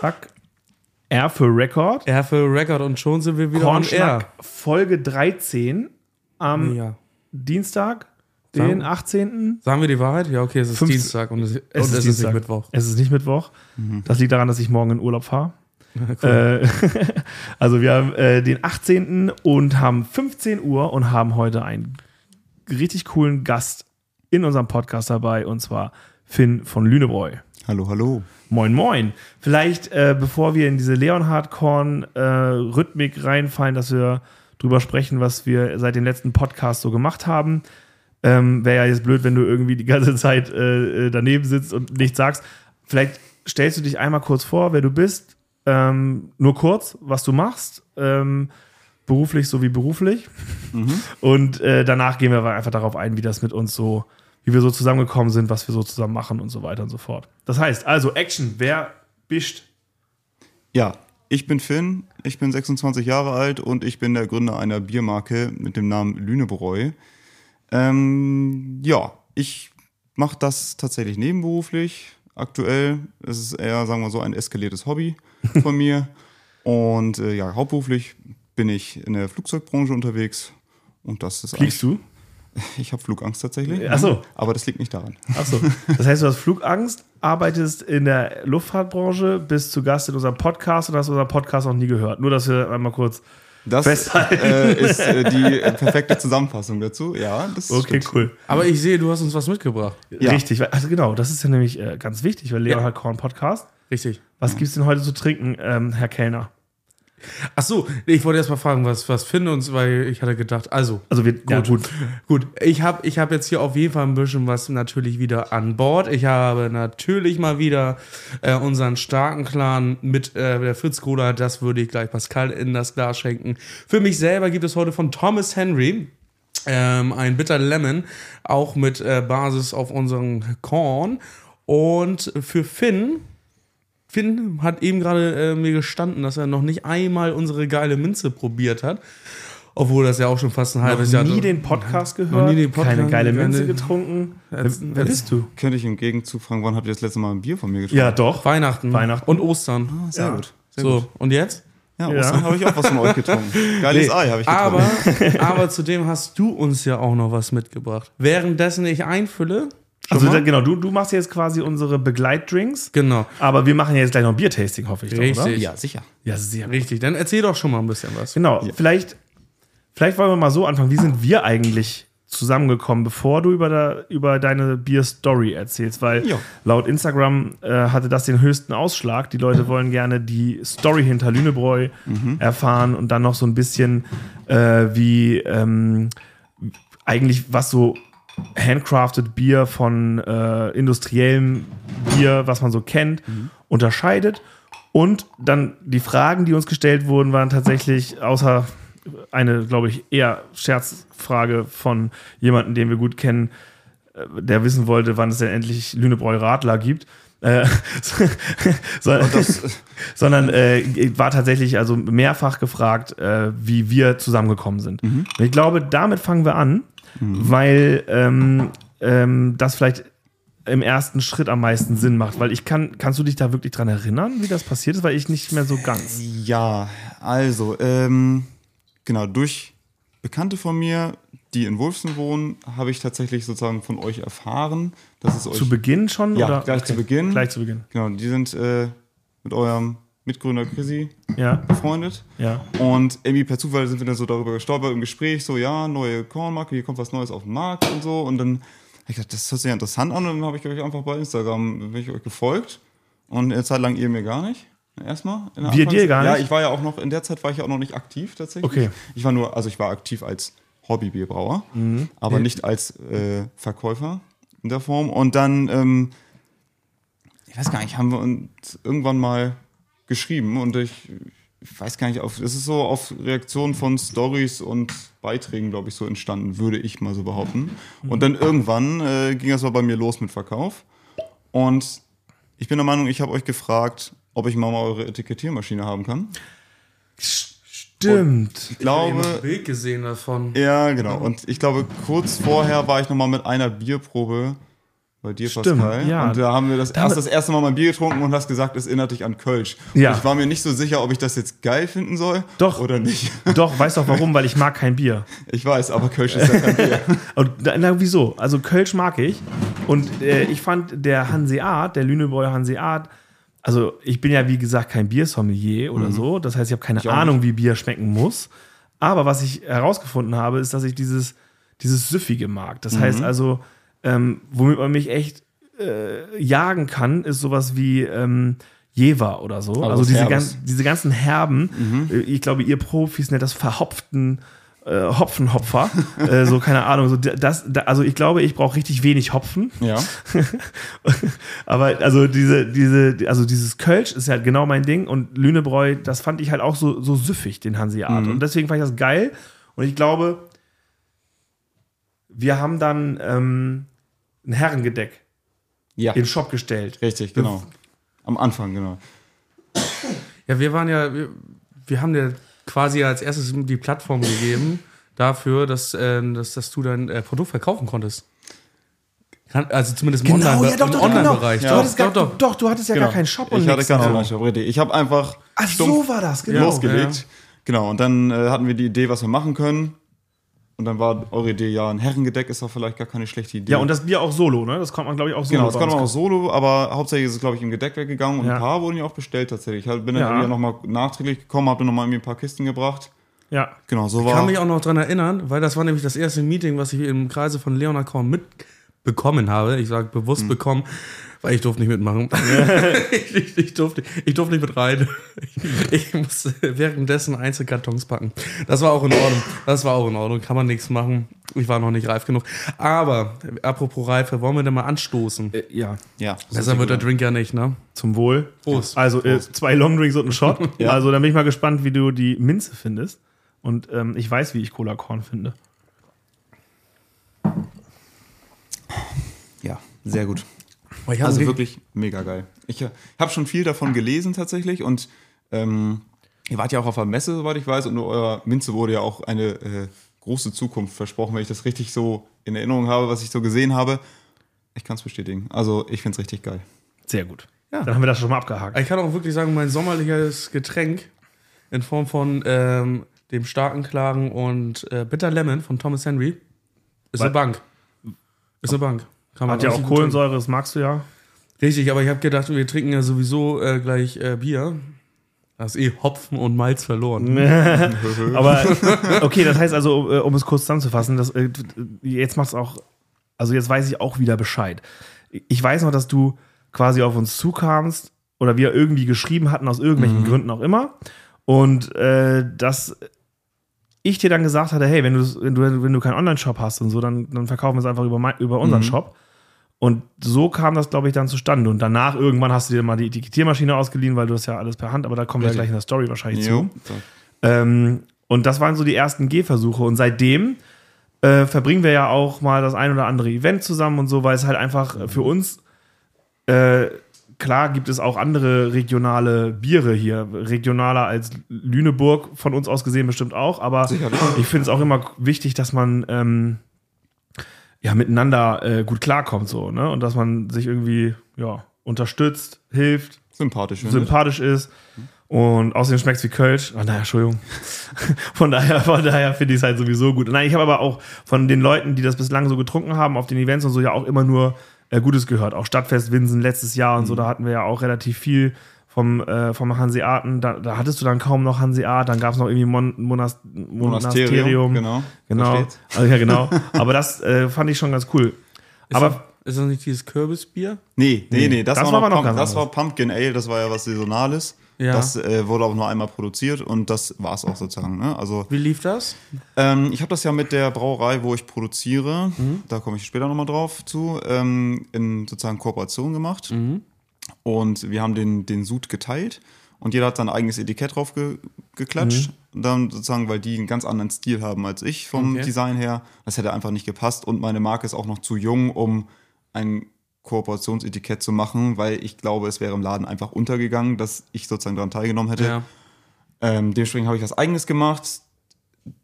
Zack. R für Record. R für Record und schon sind wir wieder on air. Folge 13 am Ja. Dienstag, den 18. Sagen wir die Wahrheit? Ja, okay, es ist Fünf- Dienstag und es, und Es es ist ist, Dienstag. nicht Mittwoch. Es ist nicht Mittwoch. Mhm. Das liegt daran, dass ich morgen in Urlaub fahre. Äh, also wir haben äh, den 18. und haben 15 Uhr und haben heute einen richtig coolen Gast in unserem Podcast dabei und zwar Finn von Lünebräu. Hallo, hallo. Moin, moin. Vielleicht, äh, bevor wir in diese Leonhard-Korn-Rhythmik reinfallen, dass wir drüber sprechen, was wir seit dem letzten Podcast so gemacht haben. Ähm, Wäre ja jetzt blöd, wenn du irgendwie die ganze Zeit äh, äh, daneben sitzt und nichts sagst. Vielleicht stellst du dich einmal kurz vor, wer du bist. Ähm, nur kurz, was du machst. Ähm, beruflich sowie beruflich. Und äh, danach gehen wir einfach darauf ein, wie das mit uns so, wie wir so zusammengekommen sind, was wir so zusammen machen und so weiter und so fort. Das heißt, also Action, wer bist? Ja, ich bin Finn, ich bin 26 Jahre alt und ich bin der Gründer einer Biermarke mit dem Namen Lünebräu. Ähm, ja, ich mache das tatsächlich nebenberuflich. Aktuell ist es eher, sagen wir so, ein eskaliertes Hobby von mir. Und äh, ja, hauptberuflich bin ich in der Flugzeugbranche unterwegs. Und das ist Fliegst du? Ich habe Flugangst tatsächlich. Ach so. Aber das liegt nicht daran. Achso. Das heißt, du hast Flugangst, arbeitest in der Luftfahrtbranche, bist zu Gast in unserem Podcast und hast unseren Podcast noch nie gehört. Nur, dass wir einmal kurz. Das Festhalten. äh, ist äh, die äh, perfekte Zusammenfassung dazu. Ja, das Okay, stimmt. cool. Aber ich sehe, du hast uns was mitgebracht. Ja. Richtig. Also genau, das ist ja nämlich äh, ganz wichtig, weil Leonhard Korn Podcast. Richtig. Was gibt's denn heute zu trinken, ähm, Herr Kellner? Ach so, ich wollte erst mal fragen, was, was Finn uns, weil ich hatte gedacht, also, Also wir, ja, gut. Gut, ich habe ich hab jetzt hier auf jeden Fall ein bisschen was natürlich wieder an Bord. Ich habe natürlich mal wieder äh, unseren starken Clan mit äh, der Fritz Cola, das würde ich gleich Pascal in das Glas schenken. Für mich selber gibt es heute von Thomas Henry ähm, ein Bitter Lemon, auch mit äh, Basis auf unseren Korn. Und für Finn, Finn hat eben gerade äh, mir gestanden, dass er noch nicht einmal unsere geile Minze probiert hat. Obwohl das ja auch schon fast ein halbes Jahr nie den Podcast gehört, nie den Podcast, keine geile keine- Minze getrunken. Wer, wer bist du? Könnte ich im Gegenzug fragen, wann habt ihr das letzte Mal ein Bier von mir getrunken? Ja, doch. Weihnachten. Weihnachten. Und Ostern. sehr Ja. gut. Sehr so, gut. und jetzt? Ja, Ja. Ostern habe ich auch was von euch getrunken. Geiles Nee, Ei habe ich getrunken. Aber, aber zudem hast du uns ja auch noch was mitgebracht. Währenddessen ich einfülle. Schon Also da, genau, du, du machst jetzt quasi unsere Begleitdrinks, genau. aber wir machen ja jetzt gleich noch ein Biertasting, hoffe ich doch, oder? Richtig. Ja, sicher. Ja, sehr gut. Richtig. Dann erzähl doch schon mal ein bisschen was. Genau, vielleicht, vielleicht wollen wir mal so anfangen. Wie sind wir eigentlich zusammengekommen, bevor du über, der, über deine Bier-Story erzählst? Weil Ja. laut Instagram äh, hatte das den höchsten Ausschlag. Die Leute wollen gerne die Story hinter Lünebräu erfahren und dann noch so ein bisschen äh, wie ähm, eigentlich was so handcrafted Bier von äh, industriellem Bier, was man so kennt, unterscheidet. Und dann die Fragen, die uns gestellt wurden, waren tatsächlich außer eine, glaube ich, eher Scherzfrage von jemandem, den wir gut kennen, äh, der wissen wollte, wann es denn endlich Lünebräu Radler gibt. Äh, so, sondern äh, war tatsächlich also mehrfach gefragt, äh, wie wir zusammengekommen sind. Und ich glaube, damit fangen wir an, weil ähm, ähm, das vielleicht im ersten Schritt am meisten Sinn macht. Weil ich kann, kannst du dich da wirklich dran erinnern, wie das passiert ist? Weil ich nicht mehr so ganz. Ja, also, ähm, genau, durch Bekannte von mir, die in Wolfsen wohnen, habe ich tatsächlich sozusagen von euch erfahren, dass es euch. Zu Beginn schon? Ja, oder? gleich zu Beginn. Gleich zu Beginn. Genau, die sind äh, mit eurem Mitgründer Chrissy Ja, befreundet. ja. Und irgendwie per Zufall sind wir dann so darüber gestolpert im Gespräch, so, ja, neue Kornmarke, hier kommt was Neues auf den Markt und so. Und dann habe ich gedacht, das hört sich ja interessant an. Und dann habe ich euch einfach bei Instagram, bin ich euch gefolgt. Und eine Zeit lang ihr mir gar nicht. Erstmal. in der Wir Anfangs- dir gar Ja, nicht? ich war ja auch noch, in der Zeit war ich ja auch noch nicht aktiv tatsächlich. Okay. Ich war nur, also ich war aktiv als Hobbybierbrauer, Mhm. aber nicht als äh, Verkäufer in der Form. Und dann, ähm, ich weiß gar nicht, haben wir uns irgendwann mal geschrieben und ich, ich weiß gar nicht, auf, es ist so auf Reaktionen von Stories und Beiträgen, glaube ich, so entstanden, würde ich mal so behaupten. Und dann irgendwann äh, ging das mal bei mir los mit Verkauf. Und ich bin der Meinung, ich habe euch gefragt, ob ich mal, mal eure Etikettiermaschine haben kann. Stimmt. Ich glaube, ein Bild gesehen davon. ja, genau. Und ich glaube, kurz vorher war ich noch mal mit einer Bierprobe Bei dir, Stimmt, Pascal. ja. Und da haben wir das, erst das erste Mal mein Bier getrunken und hast gesagt, es erinnert dich an Kölsch. Und Ja. ich war mir nicht so sicher, ob ich das jetzt geil finden soll Doch. oder nicht. Doch, weißt doch warum, weil ich mag kein Bier. Ich weiß, aber Kölsch ist ja kein Bier. Und na, wieso? Also Kölsch mag ich. Und äh, ich fand der Hanseat, der Lünebräu Hanseat, also ich bin ja wie gesagt kein Biersommelier oder so. Das heißt, ich habe keine auch Ahnung, wie Bier schmecken muss. Aber was ich herausgefunden habe, ist, dass ich dieses, dieses Süffige mag. Das heißt also, ähm, womit man mich echt äh, jagen kann, ist sowas wie ähm, Jever oder so. Also, was diese, Herbes. gan diese ganzen Herben, äh, ich glaube, ihr Profis nennt das verhopften äh, Hopfenhopfer. äh, so, keine Ahnung. So, das, da, also ich glaube, ich brauche richtig wenig Hopfen. Ja. Aber also diese, diese, also dieses Kölsch ist halt genau mein Ding und Lünebräu, das fand ich halt auch so, so süffig, den Hanseat. Und deswegen fand ich das geil. Und ich glaube, wir haben dann ähm, ein Herrengedeck Ja. in den Shop gestellt. Richtig, genau. Am Anfang, genau. Ja, wir waren ja, wir, wir haben dir quasi als erstes die Plattform gegeben dafür, dass, äh, dass, dass du dein äh, Produkt verkaufen konntest. Also zumindest im Genau, Online- ja, doch, doch, genau. Online-Bereich. Du Ja. hattest gar, Doch, doch. doch, du hattest ja Genau. gar keinen Shop und Ich hatte keinen so. Online-Shop, richtig. Ich habe einfach Ach, so war das, genau. losgelegt. Genau, und dann äh, hatten wir die Idee, was wir machen können. Und dann war eure Idee, ja, ein Herrengedeck ist doch vielleicht gar keine schlechte Idee. Ja, und das Bier auch solo, ne? Das kommt man, glaube ich, auch solo. Genau, das kann man auch solo, aber hauptsächlich ist es, glaube ich, im Gedeck weggegangen und Ja. ein paar wurden ja auch bestellt tatsächlich. Ich bin dann Ja. nochmal nachträglich gekommen, habe dann nochmal irgendwie ein paar Kisten gebracht. Ja. Genau, so Ich war kann mich auch noch dran erinnern, weil das war nämlich das erste Meeting, was ich im Kreise von Leonard Korn mitbekommen habe. Ich sage bewusst bekommen, weil ich durfte nicht mitmachen. ich, ich, ich, durfte, ich durfte nicht mit rein. Ich, ich musste währenddessen Einzelkartons packen. Das war auch in Ordnung. Das war auch in Ordnung. Kann man nichts machen. Ich war noch nicht reif genug. Aber, apropos Reife, wollen wir denn mal anstoßen? Äh, ja. ja. Besser wird der Drink ja nicht, ne? Zum Wohl. Prost. Also äh, zwei Longdrinks und ein Shot. Ja. Also dann bin ich mal gespannt, wie du die Minze findest. Und ähm, ich weiß, wie ich Cola Korn finde. Ja, sehr gut. Also wirklich mega geil. Ich äh, habe schon viel davon gelesen tatsächlich und ähm, ihr wart ja auch auf der Messe, soweit ich weiß, und eurer Minze wurde ja auch eine äh, große Zukunft versprochen, wenn ich das richtig so in Erinnerung habe, was ich so gesehen habe. Ich kann es bestätigen. Also ich finde es richtig geil. Sehr gut. Ja. Dann haben wir das schon mal abgehakt. Ich kann auch wirklich sagen, mein sommerliches Getränk in Form von ähm, dem starken, klaren und äh, Bitter Lemon von Thomas Henry ist eine Weil- Bank. Ist eine Bank. Kann man Hat ja auch Kohlensäure, das magst du ja. trinken. Richtig, aber ich habe gedacht, wir trinken ja sowieso äh, gleich äh, Bier. Da ist eh Hopfen und Malz verloren. Aber okay, das heißt also, äh, um es kurz zusammenzufassen, das, äh, jetzt macht's auch, also jetzt weiß ich auch wieder Bescheid. Ich weiß noch, dass du quasi auf uns zukamst oder wir irgendwie geschrieben hatten, aus irgendwelchen Gründen auch immer. Und äh, dass ich dir dann gesagt hatte, hey, wenn du, wenn du, wenn du keinen Online-Shop hast und so, dann, dann verkaufen wir es einfach über, mein, über unseren Shop. Und so kam das, glaube ich, dann zustande. Und danach irgendwann hast du dir mal die Etikettiermaschine ausgeliehen, weil du das ja alles per Hand, aber da kommen wir ja gleich in der Story wahrscheinlich Jo. zu. Ähm, und das waren so die ersten Gehversuche. Und seitdem äh, verbringen wir ja auch mal das ein oder andere Event zusammen und so, weil es halt einfach äh, für uns, äh, klar gibt es auch andere regionale Biere hier, regionaler als Lüneburg von uns aus gesehen bestimmt auch, aber Sicherlich. ich finde es auch immer wichtig, dass man ähm, ja miteinander äh, gut klarkommt so, ne? Und dass man sich irgendwie ja unterstützt, hilft, Sympathisch. sympathisch ist. Und außerdem schmeckt es wie Kölsch. Ah, naja, Entschuldigung. von daher, von daher finde ich es halt sowieso gut. Nein, ich habe aber auch von den Leuten, die das bislang so getrunken haben, auf den Events und so ja auch immer nur äh, Gutes gehört. Auch Stadtfest Winsen letztes Jahr und so, da hatten wir ja auch relativ viel vom, äh, vom Hanseaten. Da, da hattest du dann kaum noch Hanseat, dann gab es noch irgendwie Mon Monast Monasterium. Genau. Da Genau. steht's. Also, ja, genau. Aber das äh, fand ich schon ganz cool. Ist Aber das, ist das nicht dieses Kürbisbier? Nee, nee, nee, das, Das war, war noch noch Pump, ganz das war Pumpkin Ale, das war ja was Saisonales. Ja. Das äh, wurde auch nur einmal produziert und das war es auch sozusagen. Ne? Also Wie lief das? ähm, ich habe das ja mit der Brauerei, wo ich produziere, da komme ich später nochmal drauf zu, ähm, in sozusagen Kooperation gemacht. Und wir haben den, den Sud geteilt und jeder hat sein eigenes Etikett drauf ge geklatscht. Und dann sozusagen, weil die einen ganz anderen Stil haben als ich vom Okay. Design her. Das hätte einfach nicht gepasst und meine Marke ist auch noch zu jung, um ein Kooperationsetikett zu machen, weil ich glaube, es wäre im Laden einfach untergegangen, dass ich sozusagen daran teilgenommen hätte. Ja. Ähm, dementsprechend habe ich was eigenes gemacht.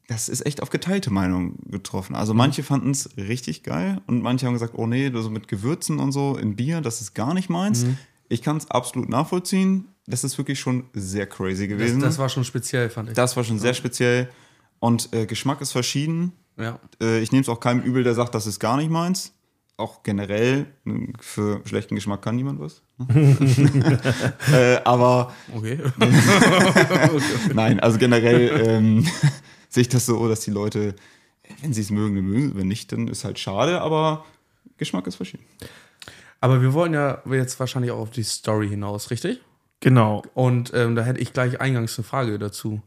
das ist echt auf geteilte Meinung getroffen. Also manche fanden es richtig geil und manche haben gesagt, oh nee, so mit Gewürzen und so in Bier, das ist gar nicht meins. Ich kann es absolut nachvollziehen. Das ist wirklich schon sehr crazy Das, gewesen. das war schon speziell, fand ich. Das war schon sehr speziell. Und äh, Geschmack ist verschieden. ja. Äh, ich nehme es auch keinem übel, der sagt, das ist gar nicht meins. Auch generell, äh, für schlechten Geschmack kann niemand was. äh, aber Okay. nein, also generell ähm, sehe ich das so, dass die Leute, wenn sie es mögen, mögen. Wenn nicht, dann ist halt schade, aber Geschmack ist verschieden. Aber wir wollen ja jetzt wahrscheinlich auch auf die Story hinaus, richtig? Genau. Und ähm, da hätte ich gleich eingangs eine Frage dazu,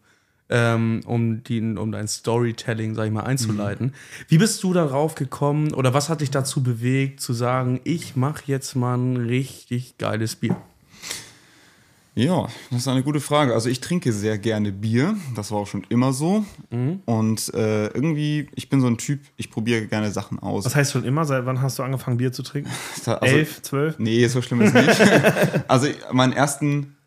ähm, um, die, um dein Storytelling, sag ich mal, einzuleiten. Wie bist du darauf gekommen oder was hat dich dazu bewegt, zu sagen, ich mache jetzt mal ein richtig geiles Bier? Ja, das ist eine gute Frage. Also ich trinke sehr gerne Bier. Das war auch schon immer so. Und äh, irgendwie, ich bin so ein Typ, ich probiere gerne Sachen aus. Was heißt schon immer? Seit wann hast du angefangen, Bier zu trinken? Also- Elf, zwölf? Nee, so schlimm ist nicht. also meinen ersten,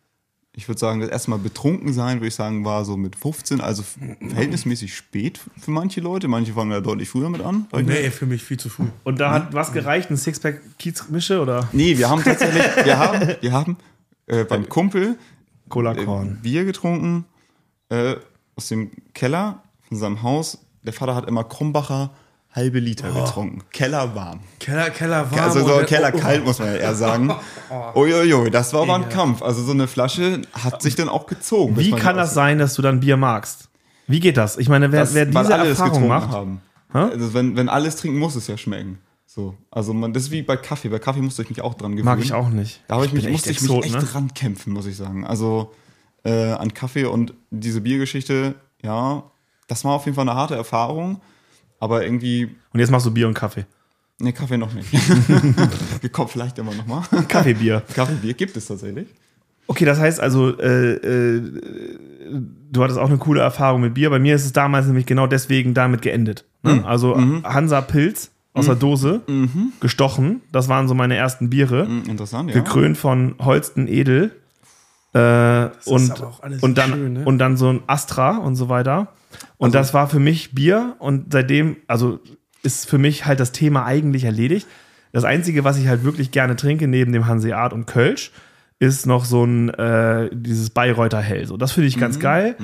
ich würde sagen, das erste Mal betrunken sein, würde ich sagen, war so mit 15, also verhältnismäßig spät für manche Leute. Manche fangen da deutlich früher mit an. mal. Nee, für mich viel zu früh. Und da hat was gereicht? Ein Sixpack Kiez-Mische oder Nee, wir haben tatsächlich, wir haben, wir haben äh, beim Kumpel Cola äh, Korn? Bier getrunken äh, aus dem Keller von seinem Haus. Der Vater hat immer Krombacher halbe Liter getrunken. Keller warm. Keller, Keller warm. Also so Keller oh, oh. kalt, muss man ja eher sagen. Uiuiui, das war aber ein. Kampf. Also so eine Flasche hat sich dann auch gezogen. Wie kann das sein, dass du dann Bier magst? Wie geht das? Ich meine, wer, Das, wer diese Erfahrung macht, haben. Also wenn, wenn alles trinken, muss es ja schmecken. So. Also man, das ist wie bei Kaffee. Bei Kaffee musste ich mich auch dran gewöhnen. mag ich auch nicht. Da habe ich, mich, musste echt ich mich Exot, echt ne? rankämpfen, muss ich sagen. Also äh, an Kaffee und diese Biergeschichte, ja, das war auf jeden Fall eine harte Erfahrung. Aber irgendwie, Und jetzt machst du Bier und Kaffee. ne, Kaffee noch nicht. Kommen vielleicht immer noch mal. Kaffeebier. Kaffeebier gibt es tatsächlich. Okay, das heißt also, äh, äh, du hattest auch eine coole Erfahrung mit Bier. Bei mir ist es damals nämlich genau deswegen damit geendet. Ne? Mhm. Also Hansa Pilz aus der Dose, gestochen. Das waren so meine ersten Biere. Hm, interessant, ja. Gekrönt von Holsten Edel. Äh, und, aber auch alles und, dann, schön, ne? und dann so ein Astra und so weiter. Und Also das war für mich Bier und seitdem, also ist für mich halt das Thema eigentlich erledigt. Das Einzige, was ich halt wirklich gerne trinke, neben dem Hanseat und Kölsch, ist noch so ein, äh, dieses Bayreuther Hell. So, das finde ich Mhm. ganz geil.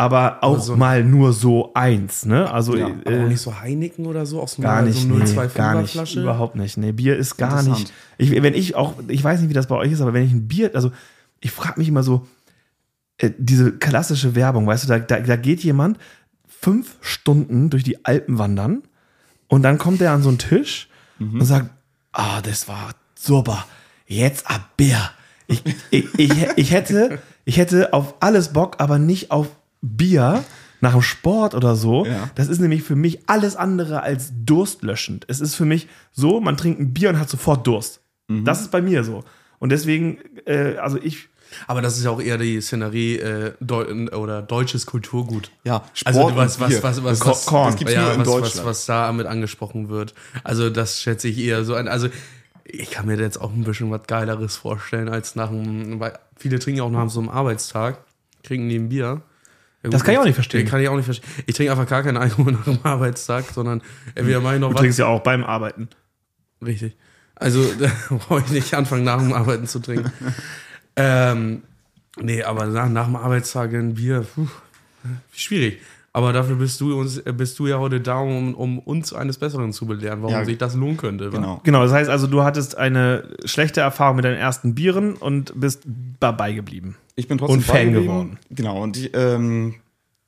Aber auch so ein- mal nur so eins, ne? Also Ja, Aber auch äh, nicht so Heineken oder so, aus so gar nicht, so nee, 025er gar nicht, Flasche. überhaupt nicht. Nee, Bier ist gar nicht. Ich, wenn ich auch, ich weiß nicht, wie das bei euch ist, aber wenn ich ein Bier, also ich frage mich immer so, äh, diese klassische Werbung, weißt du, da, da, da geht jemand fünf Stunden durch die Alpen wandern und dann kommt er an so einen Tisch und sagt, ah, das war super, jetzt ab Bier. Ich, ich, ich, ich, hätte, ich hätte auf alles Bock, aber nicht auf Bier nach dem Sport oder so. Ja. Das ist nämlich für mich alles andere als durstlöschend. Es ist für mich so, man trinkt ein Bier und hat sofort Durst. Das ist bei mir so. Und deswegen, äh, also ich, Aber das ist ja auch eher die Szenerie äh, Deu oder deutsches Kulturgut. Ja, Also Sport was, und was, was, was, Korn. ja, was, was, was da mit angesprochen wird. Also das schätze ich eher so ein. Also ich kann mir jetzt auch ein bisschen was Geileres vorstellen als nach einem. Weil viele trinken ja auch nach so einem Arbeitstag, trinken die ein Bier. Gut, Das kann ich auch nicht verstehen. Kann ich auch nicht verstehen. Ich trinke einfach gar keinen Alkohol nach dem Arbeitstag, sondern entweder mache ich noch du was. trinkst ja auch beim Arbeiten. Richtig. Also da brauche ich nicht anfangen, nach dem Arbeiten zu trinken. ähm, nee, aber nach, nach dem Arbeitstag ein Bier, puh, schwierig. Aber dafür bist du, uns, bist du ja heute da, um, um uns eines Besseren zu belehren, warum Ja, sich das lohnen könnte. wa? Genau. Genau, das heißt also, du hattest eine schlechte Erfahrung mit deinen ersten Bieren und bist dabei geblieben. Ich bin trotzdem Und Fan geworden. Genau, und ich, ähm,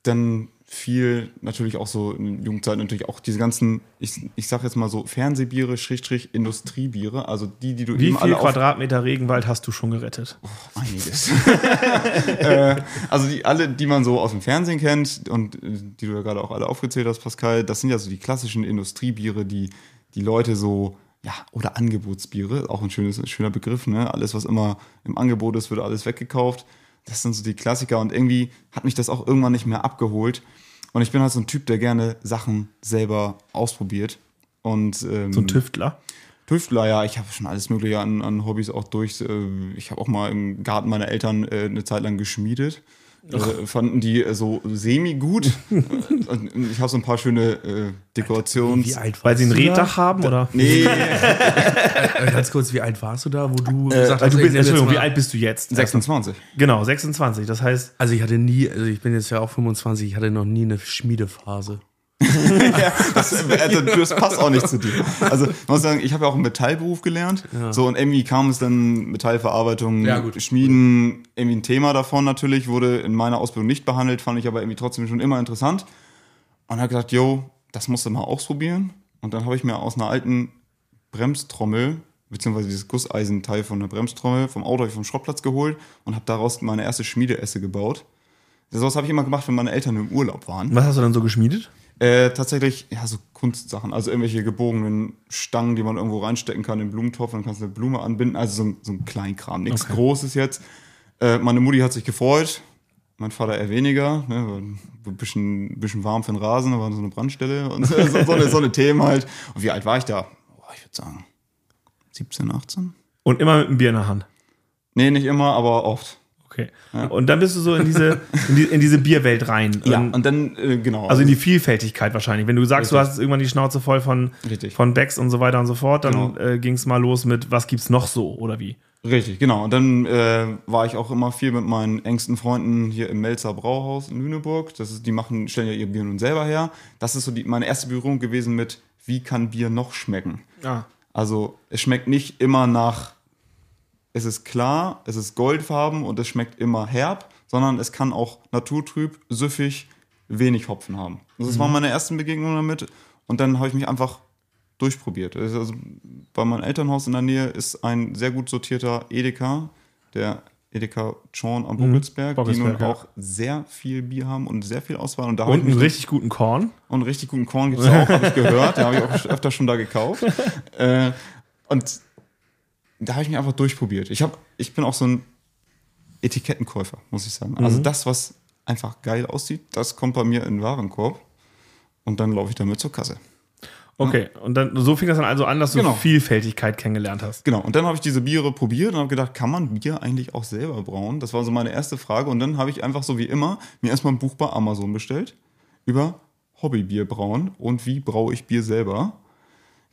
dann viel natürlich auch so in Jugendzeit natürlich auch diese ganzen, ich, ich sag jetzt mal so Fernsehbiere, Schrägstrich Industriebiere, also die, die du Wie eben viel alle Quadratmeter Regenwald hast du schon gerettet? einiges. äh, also die alle, die man so aus dem Fernsehen kennt und äh, die du ja gerade auch alle aufgezählt hast, Pascal, das sind ja so die klassischen Industriebiere, die die Leute so ja, oder Angebotsbiere, auch ein schönes, schöner Begriff, ne? Alles, was immer im Angebot ist, wird alles weggekauft. Das sind so die Klassiker und irgendwie hat mich das auch irgendwann nicht mehr abgeholt. Und ich bin halt so ein Typ, der gerne Sachen selber ausprobiert. Und, ähm, So ein Tüftler. Tüftler, ja, ich habe schon alles Mögliche an, an Hobbys auch durch. Äh, Ich habe auch mal im Garten meiner Eltern äh, eine Zeit lang geschmiedet. Äh, fanden die äh, so semi-gut. Ich habe so ein paar schöne äh, Dekorations... Wie alt Weil sie ein warst Reddach haben, oder? Nee? Äh, Ganz kurz, wie alt warst du da, wo du gesagt Also du bist, Entschuldigung, wie alt bist du jetzt? 26. Genau, 26. Das heißt, Also ich hatte nie, also ich bin jetzt ja auch 25, ich hatte noch nie eine Schmiedephase. Das, also, das passt auch nicht zu dir. Also, ich muss sagen, ich habe ja auch einen Metallberuf gelernt. So, und irgendwie kam es dann Metallverarbeitung, Ja. Schmieden, irgendwie ein Thema davon natürlich, wurde in meiner Ausbildung nicht behandelt, fand ich aber irgendwie trotzdem schon immer interessant. Und habe gesagt, yo, das musst du mal ausprobieren. Und dann habe ich mir aus einer alten Bremstrommel, beziehungsweise dieses Gusseisenteil von der Bremstrommel vom Auto vom Schrottplatz geholt und habe daraus meine erste Schmiedeesse gebaut. Das habe ich immer gemacht, wenn meine Eltern im Urlaub waren. was hast du dann so geschmiedet? Äh, tatsächlich, ja, so Kunstsachen. Also irgendwelche gebogenen Stangen, die man irgendwo reinstecken kann in den Blumentopf, dann kannst du eine Blume anbinden. Also so ein, so ein Kleinkram, nichts Großes jetzt. Äh, meine Mutti hat sich gefreut, mein Vater eher weniger. Ne, war ein bisschen, bisschen warm für den Rasen, da war so eine Brandstelle und so, so, eine, so eine Themen halt. Und wie alt war ich da? Boah, ich würde sagen 17, 18? Und immer mit einem Bier in der Hand. Nee, nicht immer, aber oft. Okay. Und dann bist du so in diese, in, die, in diese Bierwelt rein. Ja, Und- und dann, äh, genau. also in die Vielfältigkeit wahrscheinlich. Wenn du sagst, du Richtig. hast irgendwann die Schnauze voll von, Richtig. von Becks und so weiter und so fort, dann Genau. äh, ging es mal los mit, was gibt's noch so oder wie? Richtig, genau. Und dann äh, war ich auch immer viel mit meinen engsten Freunden hier im Melzer Brauhaus in Lüneburg. Das ist, die machen, stellen ja ihr Bier nun selber her. Das ist so die, meine erste Berührung gewesen mit, wie kann Bier noch schmecken? Ah. Also es schmeckt nicht immer nach, es ist klar, es ist goldfarben und es schmeckt immer herb, sondern es kann auch naturtrüb, süffig, wenig Hopfen haben. Also Das waren meine ersten Begegnungen damit. Und dann habe ich mich einfach durchprobiert. Also also bei meinem Elternhaus in der Nähe ist ein sehr gut sortierter Edeka, der Edeka Chorn am Buckelsberg, die Bockelsberg, nun ja. auch sehr viel Bier haben und sehr viel Auswahl. Und da Und einen richtig guten Korn. und richtig guten Korn gibt es auch, habe ich gehört. Den habe ich auch öfter schon da gekauft. Äh, und da habe ich mich einfach durchprobiert. Ich, hab, ich bin auch so ein Etikettenkäufer, muss ich sagen. Also das, was einfach geil aussieht, das kommt bei mir in den Warenkorb. Und dann laufe ich damit zur Kasse. Okay. Und dann, so fing das dann also an, dass du Genau. Vielfältigkeit kennengelernt hast. Genau, und dann habe ich diese Biere probiert und habe gedacht, kann man Bier eigentlich auch selber brauen? Das war so meine erste Frage. Und dann habe ich einfach so wie immer mir erstmal ein Buch bei Amazon bestellt über Hobbybier brauen und wie braue ich Bier selber.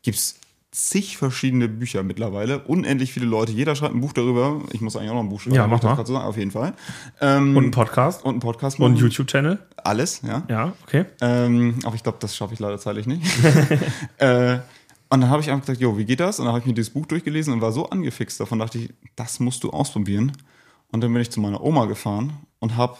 Gibt es zig verschiedene Bücher mittlerweile, unendlich viele Leute. Jeder schreibt ein Buch darüber. Ich muss eigentlich auch noch ein Buch schreiben. Ja, mach mal. sagen, auf jeden Fall. Ähm, Und ein Podcast. und einen Podcast Und machen. YouTube-Channel. Alles, ja. Ja, okay. Ähm, aber ich glaube, das schaffe ich leider zeitlich nicht. äh, und dann habe ich einfach gesagt, jo, wie geht das? Und dann habe ich mir dieses Buch durchgelesen und war so angefixt davon, dachte ich, das musst du ausprobieren. Und dann bin ich zu meiner Oma gefahren und habe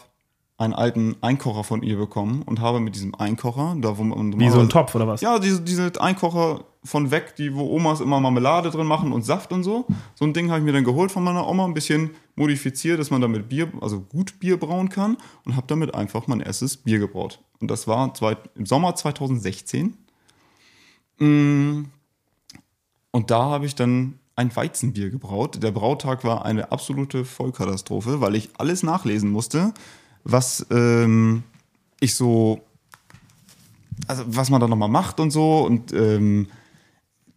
einen alten Einkocher von ihr bekommen und habe mit diesem Einkocher, da wo man Wie so ein Topf oder was? ja, diese, diese Einkocher von weg, die wo Omas immer Marmelade drin machen und Saft und so. So ein Ding habe ich mir dann geholt von meiner Oma, ein bisschen modifiziert, dass man damit Bier, also gut Bier brauen kann und habe damit einfach mein erstes Bier gebraut. Und das war zwei, im Sommer 2016. Mm. Und da habe ich dann ein Weizenbier gebraut. Der Brautag war eine absolute Vollkatastrophe, weil ich alles nachlesen musste, was ähm, ich so also was man da nochmal macht und so. Und ähm,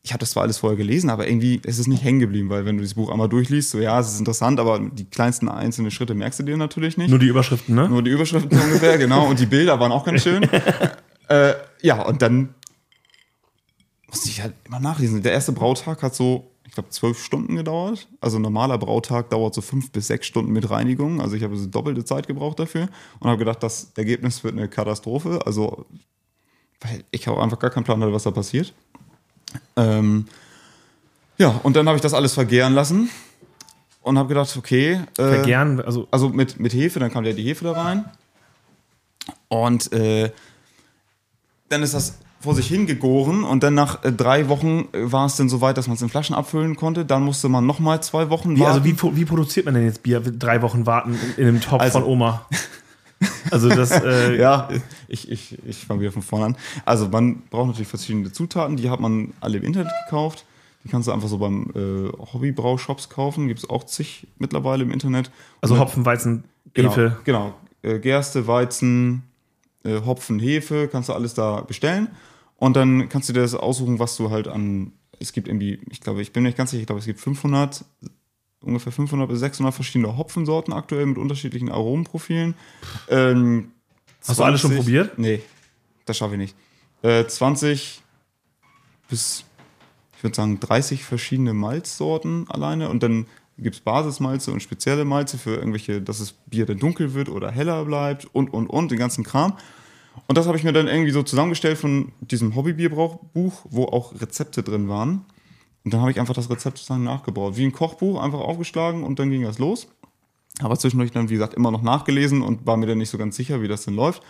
ich habe das zwar alles vorher gelesen, aber irgendwie ist es nicht hängen geblieben, weil wenn du das Buch einmal durchliest, so ja, es ist interessant, aber die kleinsten einzelnen Schritte merkst du dir natürlich nicht. Nur die Überschriften, ne? Nur die Überschriften ungefähr, genau. Und die Bilder waren auch ganz schön. äh, ja, und dann musste ich halt immer nachlesen. Der erste Brautag hat so, ich glaube, zwölf Stunden gedauert. Also ein normaler Brautag dauert so fünf bis sechs Stunden mit Reinigung. Also ich habe so doppelte Zeit gebraucht dafür und habe gedacht, das Ergebnis wird eine Katastrophe. Also, weil ich auch einfach gar keinen Plan hatte, was da passiert. Ähm, ja, und dann habe ich das alles vergären lassen und habe gedacht, okay. Äh, Vergern, also also mit, mit Hefe, dann kam ja die Hefe da rein. Und äh, dann ist das vor sich hingegoren und dann nach äh, drei Wochen äh, war es dann so weit, dass man es in Flaschen abfüllen konnte. Dann musste man nochmal zwei Wochen Wie, warten. also wie, wie produziert man denn jetzt Bier? Drei Wochen warten in, in einem Topf Also- von Oma. Also das, äh, ja, ich, ich, ich fange wieder von vorne an. Also man braucht natürlich verschiedene Zutaten, die hat man alle im Internet gekauft. Die kannst du einfach so beim äh, Hobbybraushops kaufen. Gibt es auch zig mittlerweile im Internet. also Und- Hopfen, Weizen, Genau, Hefe. genau. Äh, Gerste, Weizen, äh, Hopfen, Hefe, kannst du alles da bestellen. Und dann kannst du dir das aussuchen, was du halt an. Es gibt irgendwie, ich glaube, ich bin mir nicht ganz sicher, ich glaube, es gibt 500 ungefähr 500 bis 600 verschiedene Hopfensorten aktuell mit unterschiedlichen Aromenprofilen. Ähm, Hast du alles schon 20 probiert? Nee, das schaffe ich nicht. Äh, 20 bis, ich würde sagen, 30 verschiedene Malzsorten alleine und dann gibt es Basismalze und spezielle Malze für irgendwelche, dass das Bier dann dunkel wird oder heller bleibt und, und, und, den ganzen Kram. Und das habe ich mir dann irgendwie so zusammengestellt von diesem Hobbybierbuch, wo auch Rezepte drin waren. Und dann habe ich einfach das Rezept sozusagen nachgebaut. Wie ein Kochbuch, einfach aufgeschlagen und dann ging das los. Aber zwischendurch dann, wie gesagt, immer noch nachgelesen und war mir dann nicht so ganz sicher, wie das denn läuft.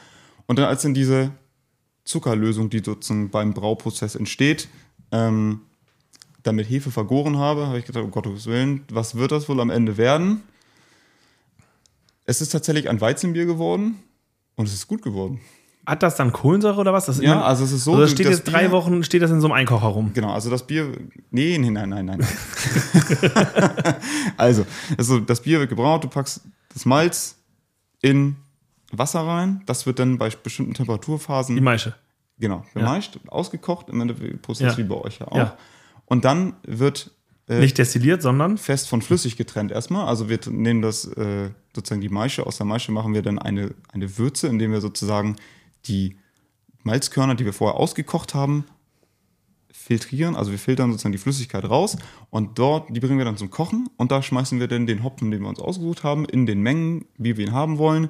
Und dann, als dann diese Zuckerlösung, die sozusagen beim Brauprozess entsteht, ähm, dann mit Hefe vergoren habe, habe ich gedacht, um Gottes Willen, was wird das wohl am Ende werden? Es ist tatsächlich ein Weizenbier geworden und es ist gut geworden. Hat das dann Kohlensäure oder was? Das Ja, immer- also es ist so, Also steht das jetzt drei Bier- Wochen, steht das in so einem Einkocher rum. Genau, also das Bier. Nee, nee, nein, nein, nein. also, also, das Bier wird gebraut, du packst das Malz in Wasser rein. Das wird dann bei bestimmten Temperaturphasen Die Maische. genau, gemeischt, ausgekocht, im Endeffekt-Prozess Ja. wie bei euch ja auch. Ja. Und dann wird äh, Nicht destilliert, sondern fest von flüssig getrennt erstmal. Also wir nehmen das äh, sozusagen die Maische, aus der Maische machen wir dann eine, eine Würze, indem wir sozusagen die Malzkörner, die wir vorher ausgekocht haben, filtrieren. Also wir filtern sozusagen die Flüssigkeit raus und dort, die bringen wir dann zum Kochen und da schmeißen wir dann den Hopfen, den wir uns ausgesucht haben, in den Mengen, wie wir ihn haben wollen,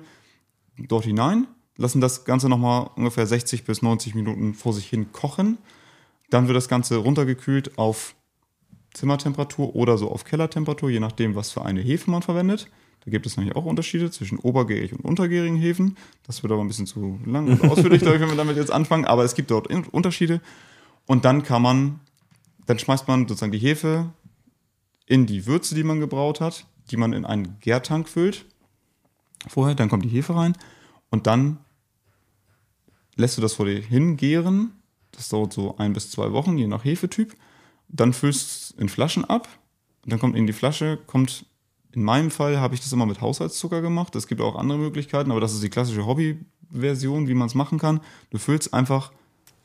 dort hinein, lassen das Ganze nochmal ungefähr 60 bis 90 Minuten vor sich hin kochen. Dann wird das Ganze runtergekühlt auf Zimmertemperatur oder so auf Kellertemperatur, je nachdem, was für eine Hefe man verwendet. Da gibt es nämlich auch Unterschiede zwischen obergärig und untergärigen Hefen. Das wird aber ein bisschen zu lang und ausführlich, glaube ich, wenn wir damit jetzt anfangen. Aber es gibt dort Unterschiede. Und dann kann man, dann schmeißt man sozusagen die Hefe in die Würze, die man gebraut hat, die man in einen Gärtank füllt. Vorher, dann kommt die Hefe rein und dann lässt du das vor dir hingären. Das dauert so ein bis zwei Wochen, je nach Hefetyp. Dann füllst du es in Flaschen ab. Und dann kommt in die Flasche, kommt, in meinem Fall habe ich das immer mit Haushaltszucker gemacht. Es gibt auch andere Möglichkeiten, aber das ist die klassische Hobbyversion, wie man es machen kann. Du füllst einfach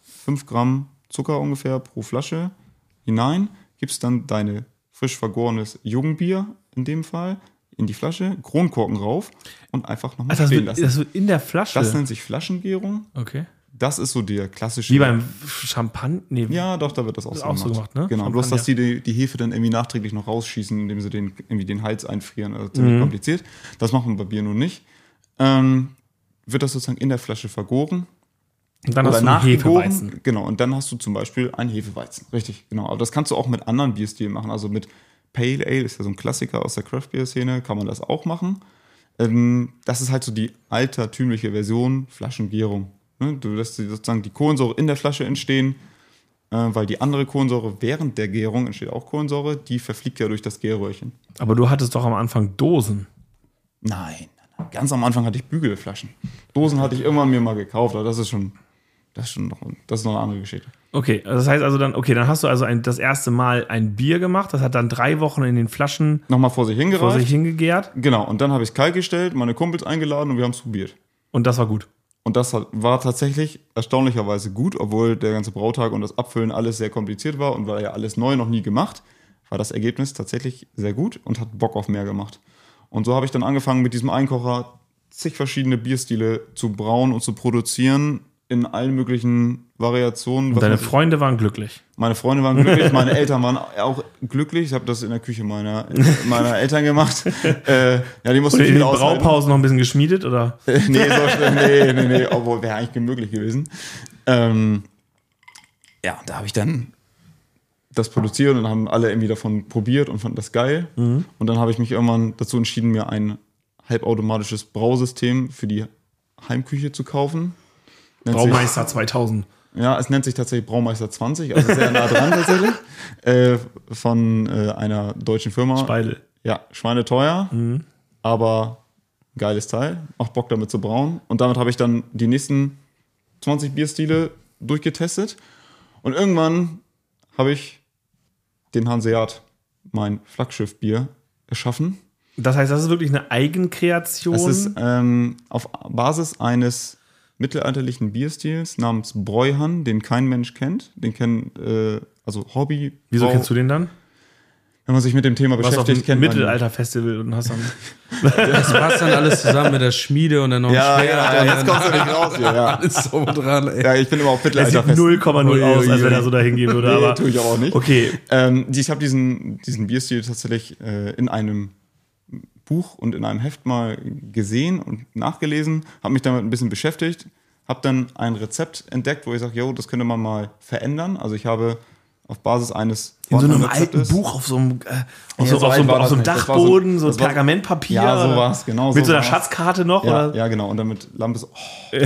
5 Gramm Zucker ungefähr pro Flasche hinein, gibst dann deine frisch vergorenes Jungbier in dem Fall in die Flasche, Kronkorken rauf und einfach nochmal also das, stehen lassen. das wird in der Flasche. Das nennt sich Flaschengärung. okay. Das ist so der klassische. Wie beim Champagner? Nee, Ja, doch, da wird das auch, so, gemacht. so gemacht, ne? Genau, bloß dass die, die die Hefe dann irgendwie nachträglich noch rausschießen, indem sie den, irgendwie den Hals einfrieren. Also ziemlich Mhm. kompliziert. Das machen wir bei Bier nun nicht. Ähm, wird das sozusagen in der Flasche vergoren Und dann oder hast du einen. Hefeweizen. Genau, und dann hast du zum Beispiel einen Hefeweizen. Richtig, genau. Aber das kannst du auch mit anderen Bierstilen machen. Also mit Pale Ale ist ja so ein Klassiker aus der Craft Beer Szene, kann man das auch machen. Ähm, das ist halt so die altertümliche Version Flaschengärung. Ne? Du lässt die- sozusagen die Kohlensäure in der Flasche entstehen, äh, weil die andere Kohlensäure während der Gärung entsteht auch Kohlensäure, die verfliegt ja durch das Gärröhrchen. Aber du hattest doch am Anfang Dosen. Nein, ganz am Anfang hatte ich Bügelflaschen. Dosen hatte ich irgendwann mir mal gekauft, aber das ist schon, das ist schon noch, das ist noch eine andere Geschichte. Okay, das heißt also dann, okay, dann hast du also ein, das erste Mal ein Bier gemacht. Das hat dann drei Wochen in den Flaschen Nochmal vor sich vor hingereicht. sich hingegärt Genau, und dann habe ich es kalt gestellt, meine Kumpels eingeladen und wir haben es probiert. und das war gut. Und das war tatsächlich erstaunlicherweise gut, obwohl der ganze Brautag und das Abfüllen alles sehr kompliziert war und war ja alles neu, noch nie gemacht, war das Ergebnis tatsächlich sehr gut und hat Bock auf mehr gemacht. Und so habe ich dann angefangen mit diesem Einkocher zig verschiedene Bierstile zu brauen und zu produzieren in allen möglichen Variationen. Und deine Freunde waren glücklich. meine Freunde waren glücklich, meine Eltern waren auch glücklich. Ich habe das in der Küche meiner, meiner Eltern gemacht. Äh, ja, die mussten in viel den aushalten. Braupausen noch ein bisschen geschmiedet oder? nee, so schlimm, nee, nee, nee, obwohl wäre eigentlich möglich gewesen. Ähm, ja, da habe ich dann das produziert und haben alle irgendwie davon probiert und fanden das geil. Und dann habe ich mich irgendwann dazu entschieden, mir ein halbautomatisches Brausystem für die Heimküche zu kaufen. Nennt sich- Braumeister 2000. ja, es nennt sich tatsächlich Braumeister 20, also sehr nah dran tatsächlich. Äh, von äh, einer deutschen Firma. Speidel. Ja, schweineteuer, aber geiles Teil. Macht Bock damit zu brauen. Und damit habe ich dann die nächsten 20 Bierstile durchgetestet. Und irgendwann habe ich den Hanseat, mein Flaggschiffbier, erschaffen. Das heißt, das ist wirklich eine Eigenkreation. Es ist ähm, auf Basis eines mittelalterlichen Bierstils namens Bräuhan, den kein Mensch kennt. Den kennen, äh, also Hobby. Wieso kennst du den dann? wenn man sich mit dem Thema warst auf beschäftigt, dem kennt man. Mittelalter-Festival und hast dann. Das passt dann alles zusammen mit der Schmiede und dann noch ein Ja, Schwert ja, jetzt kommst du nicht raus hier. Ja, alles so dran, ey. ja ich bin immer auf Er sieht Mittelalterfest. 0,0 Ui, aus, als wenn er so dahin gehen würde. Nee, aber tue ich auch nicht. Okay. Ähm, ich habe diesen, diesen Bierstil tatsächlich äh, in einem Buch und in einem Heft mal gesehen und nachgelesen, habe mich damit ein bisschen beschäftigt, habe dann ein Rezept entdeckt, wo ich sage, jo, das könnte man mal verändern. Also ich habe auf Basis eines In so einem alten Buch auf so einem, äh, auf Ja, so, so auf so, einem- war auf so einem war Dachboden, so, war- Pergamentpapier. Ja, so war's, genau Mit so einer war's. Schatzkarte noch? Ja, oder? ja, genau. Und dann mit Lampe so, oh,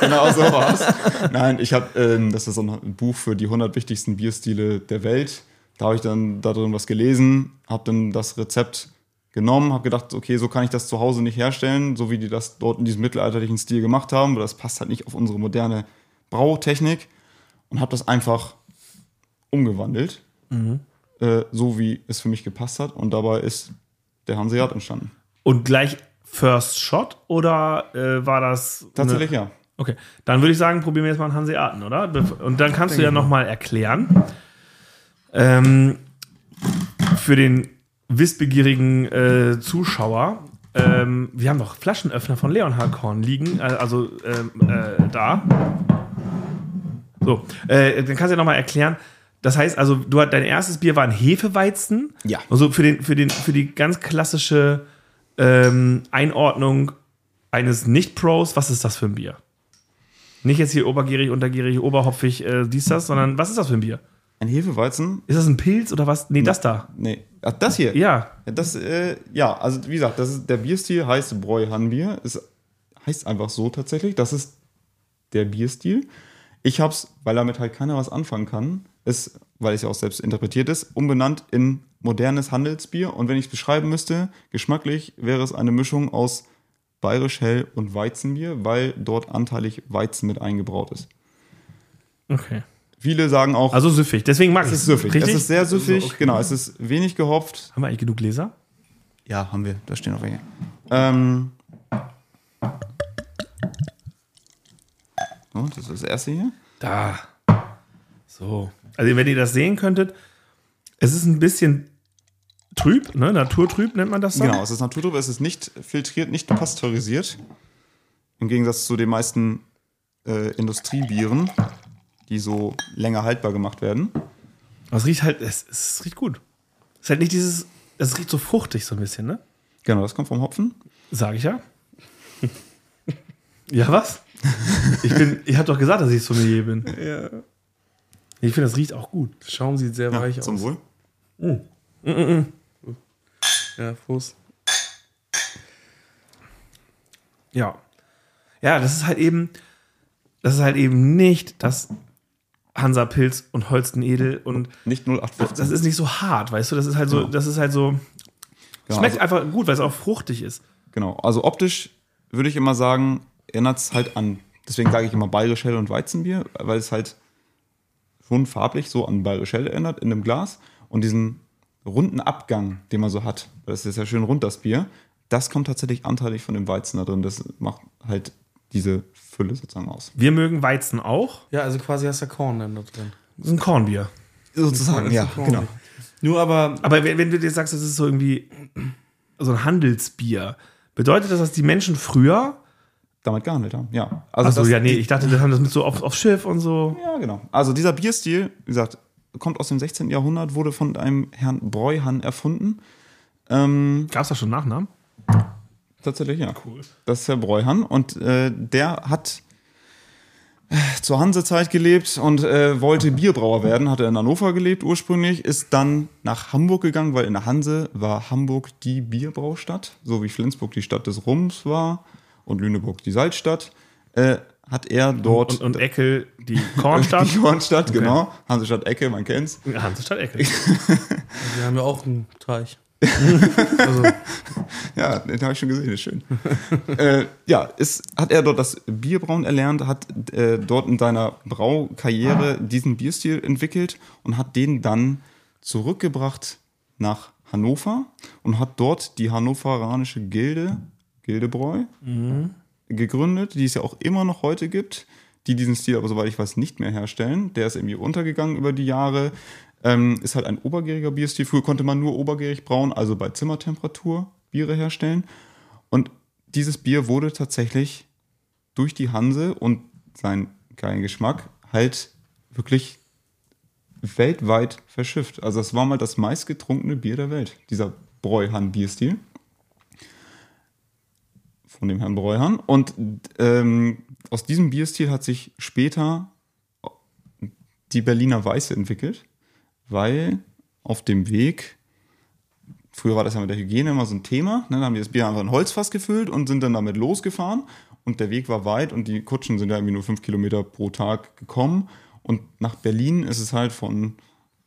genau so was. Nein, ich habe, ähm, das ist so ein Buch für die 100 wichtigsten Bierstile der Welt. Da habe ich dann da drin was gelesen, habe dann das Rezept genommen, habe gedacht, okay, so kann ich das zu Hause nicht herstellen, so wie die das dort in diesem mittelalterlichen Stil gemacht haben, weil das passt halt nicht auf unsere moderne Brautechnik und habe das einfach umgewandelt, äh, so wie es für mich gepasst hat. Und dabei ist der Hanseat entstanden. Und gleich First Shot oder äh, war das. Tatsächlich ja. Okay, dann würde ich sagen, probieren wir jetzt mal einen Hanseaten, oder? Und dann kannst du ja nochmal erklären, ähm, für den wissbegierigen äh, Zuschauer, ähm, wir haben doch Flaschenöffner von Leonhard Korn liegen, äh, also ähm, äh, da. So, äh, dann kannst du ja nochmal erklären, das heißt also, du hat, dein erstes Bier war ein Hefeweizen. Ja. Also für, den, für, den, für die ganz klassische ähm, Einordnung eines Nicht-Pros, was ist das für ein Bier? Nicht jetzt hier obergierig, untergierig, oberhopfig, äh, dies, das, sondern was ist das für ein Bier? Ein Hefeweizen? Ist das ein Pilz oder was? Nee, das da. Nee. Ach, das hier? Ja. Ja, Das, äh, ja, also wie gesagt, das ist, der Bierstil heißt Bräuhanbier. Es heißt einfach so tatsächlich. Das ist der Bierstil. Ich hab's, weil damit halt keiner was anfangen kann, ist, weil es ja auch selbst interpretiert ist, umbenannt in modernes Handelsbier. Und wenn ich es beschreiben müsste, geschmacklich wäre es eine Mischung aus Bayerisch Hell und Weizenbier, weil dort anteilig Weizen mit eingebraut ist. Okay. Viele sagen auch, Also süffig. Deswegen mag ich es ist süffig. Richtig? Es ist sehr süffig, genau. Es ist wenig gehopft, Haben wir eigentlich genug Gläser? Ja, haben wir. Da stehen noch welche. Ähm. Oh, das ist das erste hier. Da. So. Also, wenn ihr das sehen könntet, es ist ein bisschen trüb, ne? Naturtrüb nennt man das dann. Genau, es ist Naturtrüb, es ist nicht filtriert, nicht pasteurisiert. Im Gegensatz zu den meisten äh, Industriebieren, die so länger haltbar gemacht werden. Aber es riecht halt, es, es riecht gut. Es ist halt nicht dieses, es riecht so fruchtig so ein bisschen, ne? Genau, das kommt vom Hopfen. Sag ich ja. ja, was? Ich bin, ich hab doch gesagt, dass ich Sommelier bin. Ja. Ich finde, das riecht auch gut. Der Schaum sieht sehr Ja, weich zum aus. Wohl. Ja, Fuß. Ja. Ja, das ist halt eben, das ist halt eben nicht das Hansa Pilz und Holsten Edel und Nicht 0815. das ist nicht so hart, weißt du? Das ist halt so, das ist halt so, Genau, schmeckt also, einfach gut, weil es auch fruchtig ist. genau. Also optisch würde ich immer sagen, erinnert es halt an, deswegen sage ich immer Bayerisch Hell und Weizenbier, weil es halt schon farblich so an Bayerisch Hell erinnert in einem Glas und diesen runden Abgang, den man so hat, das ist ja schön rund das Bier, das kommt tatsächlich anteilig von dem Weizen da drin. Das macht halt diese Fülle sozusagen aus. Wir mögen Weizen auch. Ja, also quasi hast du Korn dann da drin. Das ist ein Kornbier. Sozusagen, ja, Korn. genau. Nur aber, Aber wenn, wenn du dir sagst, das ist so irgendwie so ein Handelsbier, bedeutet das, dass die Menschen früher. Damit gehandelt haben, ja. Also Achso, das- ja, nee, ich dachte, das haben das mit so auf, auf Schiff und so. Ja, genau. Also dieser Bierstil, wie gesagt, kommt aus dem 16. Jahrhundert, wurde von einem Herrn Breuhan erfunden. Ähm, Gab es da schon Nachnamen? Tatsächlich, ja. Cool. Das ist Herr Breuhan. Und äh, der hat äh, zur Hansezeit gelebt und äh, wollte Bierbrauer werden. Hat er in Hannover gelebt ursprünglich, ist dann nach Hamburg gegangen, weil in der Hanse war Hamburg die Bierbraustadt, so wie Flensburg die Stadt des Rums war und Lüneburg die Salzstadt. Äh, hat er dort Und, und Eckel, die Kornstadt. die Kornstadt, genau. Hansestadt Ecke, man kennt's. Hansestadt Eckel. wir haben ja auch einen Teich. also, Ja, den habe ich schon gesehen, ist schön. äh, ja, ist, hat er dort das Bierbrauen erlernt, hat äh, dort in seiner Braukarriere diesen Bierstil entwickelt und hat den dann zurückgebracht nach Hannover und hat dort die hannoveranische Gilde, Gildebräu, gegründet, die es ja auch immer noch heute gibt, die diesen Stil aber, soweit ich weiß, nicht mehr herstellen. Der ist irgendwie untergegangen über die Jahre. Ähm, ist halt ein obergäriger Bierstil. Früher konnte man nur obergärig brauen, also bei Zimmertemperatur Biere herstellen. Und dieses Bier wurde tatsächlich durch die Hanse und seinen geilen Geschmack halt wirklich weltweit verschifft. Also es war mal das meistgetrunkene Bier der Welt, dieser Bräuhan-Bierstil. Von dem Herrn Bräuhan. Und ähm, aus diesem Bierstil hat sich später die Berliner Weiße entwickelt, weil auf dem Weg, früher war das ja mit der Hygiene immer so ein Thema, ne, da haben die das Bier einfach in Holzfass gefüllt und sind dann damit losgefahren. Und der Weg war weit und die Kutschen sind ja irgendwie nur fünf Kilometer pro Tag gekommen. Und nach Berlin ist es halt von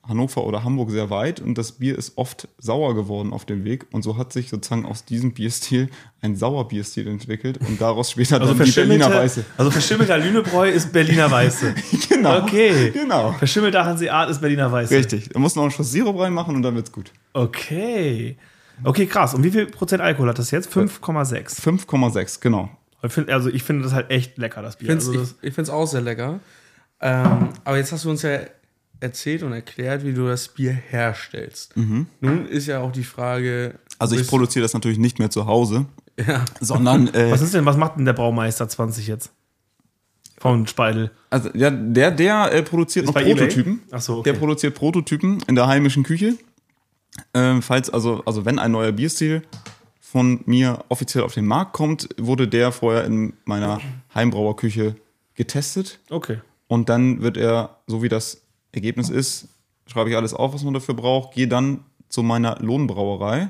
Hannover oder Hamburg sehr weit und das Bier ist oft sauer geworden auf dem Weg und so hat sich sozusagen aus diesem Bierstil ein Sauerbierstil entwickelt und daraus später Also dann die Berliner Weiße. also verschimmelter Lünebräu ist Berliner Weiße. Genau. Okay. Genau. Verschimmelter Hanseat ist Berliner Weiße. Richtig. Da muss noch einen Schuss Sirup reinmachen und dann wird's gut. Okay. Okay, krass. Und wie viel Prozent Alkohol hat das jetzt? 5,6. 5,6, genau. Also ich finde das halt echt lecker, das Bier. Ich finde also es ich, ich find's auch sehr lecker. Ähm, aber jetzt hast du uns ja erzählt und erklärt, wie du das Bier herstellst. Nun ist ja auch die Frage. Also ich produziere das natürlich nicht mehr zu Hause, Ja. sondern äh, was ist denn, was macht denn der Braumeister 20 jetzt? Von Speidel. also ja, der der äh, produziert noch? Prototypen. Ach so, okay. Der produziert Prototypen in der heimischen Küche. Ähm, falls also also wenn ein neuer Bierstil von mir offiziell auf den Markt kommt, wurde der vorher in meiner Heimbrauerküche getestet Okay. und dann wird er, so wie das Ergebnis ist, schreibe ich alles auf, was man dafür braucht, gehe dann zu meiner Lohnbrauerei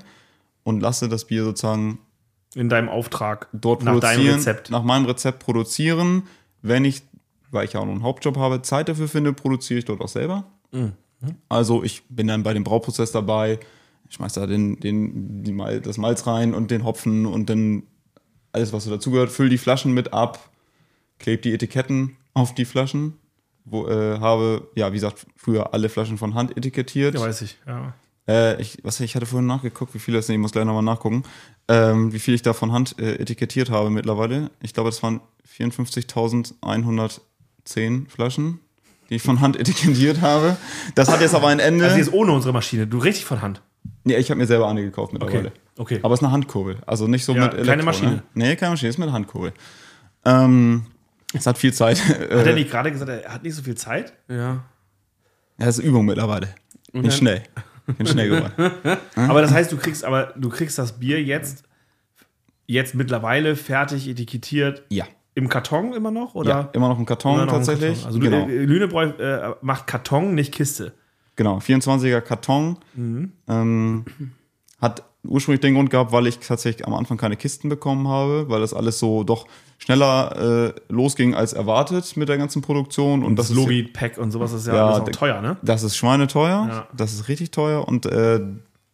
und lasse das Bier sozusagen In deinem Auftrag. dort nach deinem Rezept. nach meinem Rezept produzieren. Wenn ich, weil ich ja auch noch einen Hauptjob habe, Zeit dafür finde, produziere ich dort auch selber. Mhm. Also ich bin dann bei dem Brauprozess dabei, ich schmeiß da den, den, die das Malz rein und den Hopfen und dann alles, was so dazugehört, fülle die Flaschen mit ab, klebe die Etiketten auf die Flaschen, wo, äh, habe, ja, wie gesagt, früher alle Flaschen von Hand etikettiert. Ja, weiß ich. Ja. Äh, ich, was, ich hatte vorhin nachgeguckt, wie viel das sind. Ich muss gleich nochmal nachgucken. Ähm, wie viel ich da von Hand äh, etikettiert habe mittlerweile. Ich glaube, das waren 54.110 Flaschen, die ich von Hand etikettiert habe. Das hat jetzt aber ein Ende. Also jetzt ohne unsere Maschine. Du richtig von Hand. nee, ich habe mir selber eine gekauft mittlerweile. Okay. Aber es ist eine Handkurbel. Also nicht so Ja, mit Elektro. keine Maschine. Ne? Nee, keine Maschine, ist mit Handkurbel. Ähm, es hat viel Zeit. Hat er Äh, nicht gerade gesagt, er hat nicht so viel Zeit? Ja. ja, das ist Übung mittlerweile. Bin schnell. Bin schnell geworden. Aber das heißt, du kriegst aber du kriegst das Bier jetzt jetzt mittlerweile fertig etikettiert Ja. im Karton immer noch oder ja. Immer noch im Karton noch tatsächlich. Karton? Also genau. äh, Lünebräu äh, macht Karton, nicht Kiste. Genau, 24er Karton. Ähm, hat ursprünglich den Grund gehabt, weil ich tatsächlich am Anfang keine Kisten bekommen habe, weil das alles so doch schneller äh, losging als erwartet mit der ganzen Produktion. Und Das, das, ist, Logitech und sowas ist ja, Ja, auch teuer, ne? das ist schweineteuer. Ja. Das ist richtig teuer. Und äh,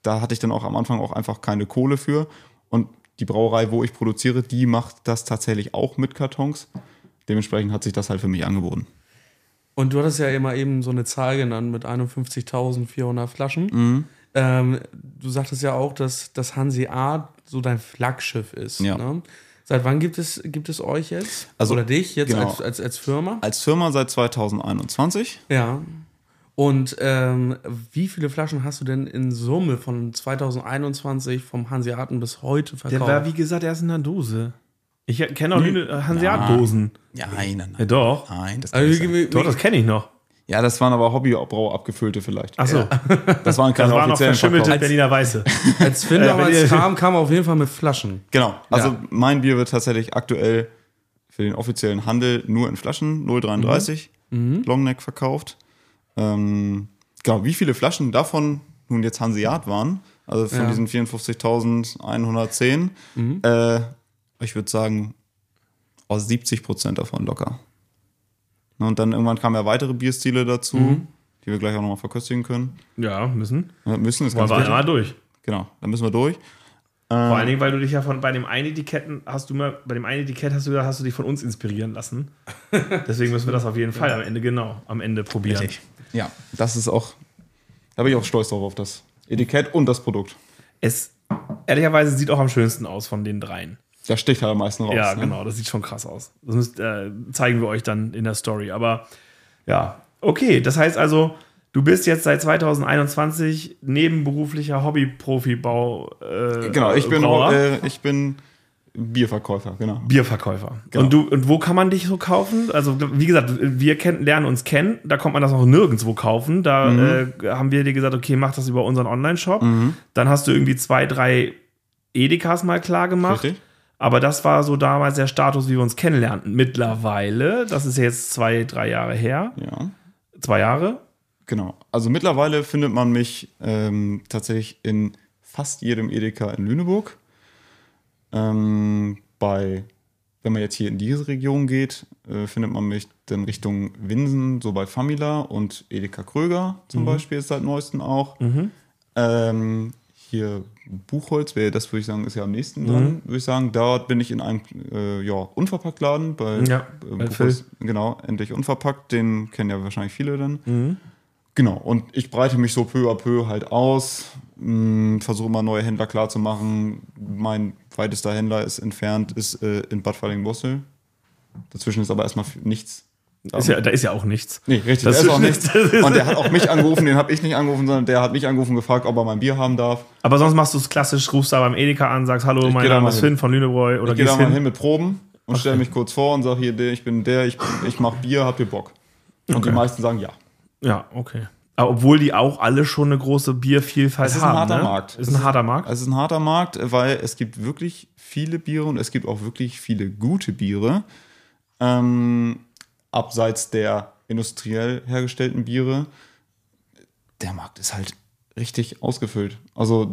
da hatte ich dann auch am Anfang auch einfach keine Kohle für. Und die Brauerei, wo ich produziere, die macht das tatsächlich auch mit Kartons. Dementsprechend hat sich das halt für mich angeboten. Und du hattest ja immer eben so eine Zahl genannt mit 51.400 Flaschen. Ähm, du sagtest ja auch, dass das Hanseat so dein Flaggschiff ist. Ja. Ne? Seit wann gibt es, gibt es euch jetzt? Also, Oder dich jetzt genau. als, als, als Firma? Als Firma seit 2021. Ja. Und ähm, wie viele Flaschen hast du denn in Summe von 2021 vom Hanseaten bis heute Der verkauft? war, wie gesagt, erst in der Dose. Ich kenne auch Lüne- äh, Hanseat-Dosen. Ja, nein, nein, Ja, doch. Nein, das also, Doch, das kenne ich noch. Ja, das waren aber Hobbybrau abgefüllte vielleicht. Achso, Das waren das keine war noch offiziellen verschimmelte Verkauf. Berliner Weiße. als Finn Äh, damals wenn ihr- kam, kam er auf jeden Fall mit Flaschen. Genau. Also Ja. mein Bier wird tatsächlich aktuell für den offiziellen Handel nur in Flaschen 0,33 Longneck verkauft. Ähm, genau, wie viele Flaschen davon nun jetzt Hanseat waren, also von Ja. diesen 54.110, äh, ich würde sagen, aus 70 Prozent davon locker. Ne, Und dann irgendwann kamen ja weitere Bierstile dazu, die wir gleich auch nochmal verköstigen können. Ja, müssen. Wir müssen es Wollen ganz wir wichtig. einmal durch. Genau, dann müssen wir durch. Vor allen Dingen, weil du dich ja von bei dem einen Etiketten hast du mal, bei dem einen Etikett hast du gesagt, hast du dich von uns inspirieren lassen. Deswegen müssen wir das auf jeden Fall am Ende genau, am Ende probieren. Ja, das ist auch, da bin ich auch stolz drauf, auf das Etikett und das Produkt. Es ehrlicherweise sieht auch am schönsten aus von den dreien. Das sticht halt am meisten raus. ja, ne? genau, das sieht schon krass aus. Das müsst, äh, zeigen wir euch dann in der Story. Aber ja, okay, das heißt also, Du bist jetzt seit 2021 nebenberuflicher Hobbyprofi-Bau. Äh, Genau, ich bin, äh, ich bin Bierverkäufer, genau. Bierverkäufer. Genau. Und, du, und wo kann man dich so kaufen? Also, wie gesagt, wir kennen, lernen uns kennen, da kommt man das auch nirgendwo kaufen. Da Mhm. äh, haben wir dir gesagt, okay, mach das über unseren Online-Shop. Dann hast du irgendwie zwei, drei Edekas mal klar gemacht. Richtig? Aber das war so damals der Status, wie wir uns kennenlernten. Mittlerweile, das ist jetzt zwei, drei Jahre her, Ja. zwei Jahre. Genau. Also mittlerweile findet man mich ähm, tatsächlich in fast jedem Edeka in Lüneburg. Ähm, bei, wenn man jetzt hier in diese Region geht, äh, findet man mich dann Richtung Winsen, so bei Famila und Edeka Kröger zum Beispiel ist seit neuestem auch. Ähm, hier Buchholz, wäre das würde ich sagen, ist ja am nächsten dran, würde ich sagen. Dort bin ich in einem äh, ja, Unverpacktladen bei, Ja, äh, bei Buchholz, genau, endlich unverpackt, den kennen ja wahrscheinlich viele dann. Genau, und ich breite mich so peu à peu halt aus, versuche immer neue Händler klarzumachen. Mein weitester Händler ist entfernt, ist äh, in Bad Falling-Bossel. Dazwischen ist aber erstmal nichts. Ist ja, da ist ja auch nichts. Nee, richtig, Das da ist auch nichts. Und der hat auch mich angerufen, den habe ich nicht angerufen, sondern der hat mich angerufen gefragt, ob er mein Bier haben darf. Aber sonst machst du es klassisch, rufst da beim Edeka an, sagst, hallo, mein geh da Name ist. Finn von Lünebräu oder Ich gehe da mal hin. hin mit Proben und stelle mich kurz vor und sage hier, ich bin der, ich, ich mache Bier, habt ihr Bock? Und Okay. die meisten sagen ja. Ja, okay. Aber obwohl die auch alle schon eine große Biervielfalt Es ist haben. ein harter ne? Markt. Ist ein harter Markt. Es ist ein harter Markt, weil es gibt wirklich viele Biere und es gibt auch wirklich viele gute Biere. Ähm, abseits der industriell hergestellten Biere. Der Markt ist halt richtig ausgefüllt. Also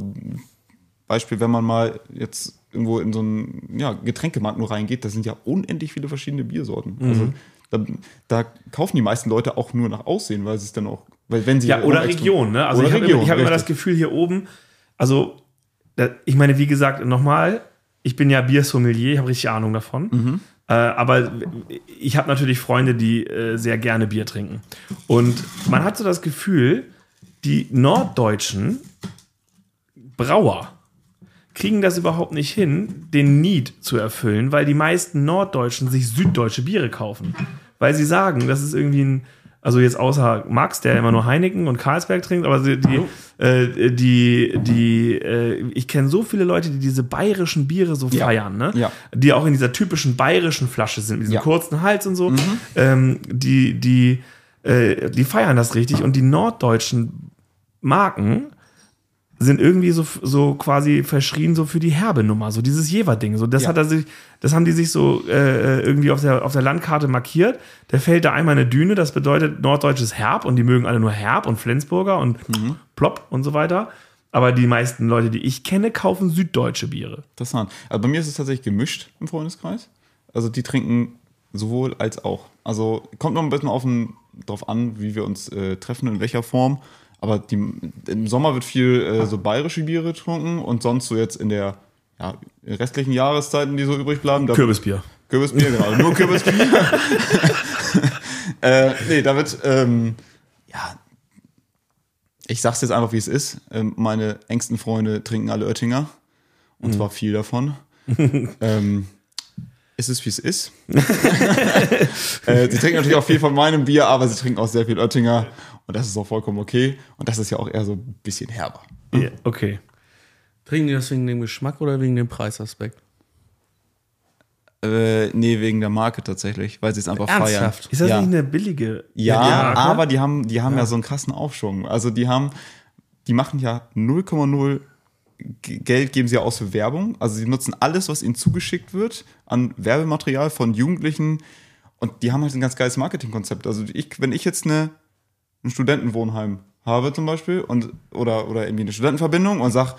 Beispiel, wenn man mal jetzt irgendwo in so einen ja, Getränkemarkt nur reingeht, da sind ja unendlich viele verschiedene Biersorten. Mhm. Also da, da kaufen die meisten Leute auch nur nach Aussehen, weil sie es dann auch, weil wenn sie Ja, oder Region, ne? Also ich habe immer, hab immer das. Gefühl hier oben, also da, ich meine, wie gesagt, nochmal, ich bin ja Biersommelier, ich habe richtig Ahnung davon. Mhm. Äh, aber ich habe natürlich Freunde, die äh, sehr gerne Bier trinken. Und man hat so das Gefühl, die norddeutschen Brauer kriegen das überhaupt nicht hin, den Need zu erfüllen, weil die meisten Norddeutschen sich süddeutsche Biere kaufen. Weil sie sagen, das ist irgendwie ein, also jetzt außer Max, der immer nur Heineken und Carlsberg trinkt, aber die, die, äh, die, die äh, ich kenne so viele Leute, die diese bayerischen Biere so Ja. feiern, ne? Ja. Die auch in dieser typischen bayerischen Flasche sind, mit diesem Ja. kurzen Hals und so. Ähm, die, die, äh, die feiern das richtig und die norddeutschen Marken sind irgendwie so, so quasi verschrien so für die herbe Nummer, so dieses Jever-Ding. So, das Ja. hat er sich, das haben die sich so äh, irgendwie auf der, auf der Landkarte markiert. Der fällt da einmal eine Düne, das bedeutet norddeutsches Herb und die mögen alle nur Herb und Flensburger und Plopp und so weiter. Aber die meisten Leute, die ich kenne, kaufen süddeutsche Biere. Interessant. Also bei mir ist es tatsächlich gemischt im Freundeskreis. Also die trinken sowohl als auch. Also kommt noch ein bisschen auf den, drauf an, wie wir uns äh, treffen, in welcher Form. Aber die, im Sommer wird viel äh, so bayerische Biere getrunken und sonst so jetzt in der ja, restlichen Jahreszeiten, die so übrig bleiben. Kürbisbier. Kürbisbier, genau. Nur Kürbisbier. äh, nee, da wird, ähm, ja, ich sag's jetzt einfach, wie es ist. Ähm, meine engsten Freunde trinken alle Oettinger. Und zwar viel davon. ähm, es ist, wie es ist. äh, sie trinken natürlich auch viel von meinem Bier, aber sie trinken auch sehr viel Oettinger. Und das ist auch vollkommen okay. Und das ist ja auch eher so ein bisschen herber. Ja, okay. Trinken die das wegen dem Geschmack oder wegen dem Preisaspekt? Äh, nee, wegen der Marke tatsächlich, weil sie es einfach Ernsthaft? feiern. Ist das ja. nicht eine billige Ja, Marke? aber die haben, die haben ja. so einen krassen Aufschwung. Also die haben, die machen ja 0,0 G- Geld geben sie ja aus für Werbung. Also sie nutzen alles, was ihnen zugeschickt wird an Werbematerial von Jugendlichen. Und die haben halt ein ganz geiles Marketingkonzept. Also ich, wenn ich jetzt eine, ein Studentenwohnheim habe zum Beispiel und, oder, oder irgendwie eine Studentenverbindung und sag,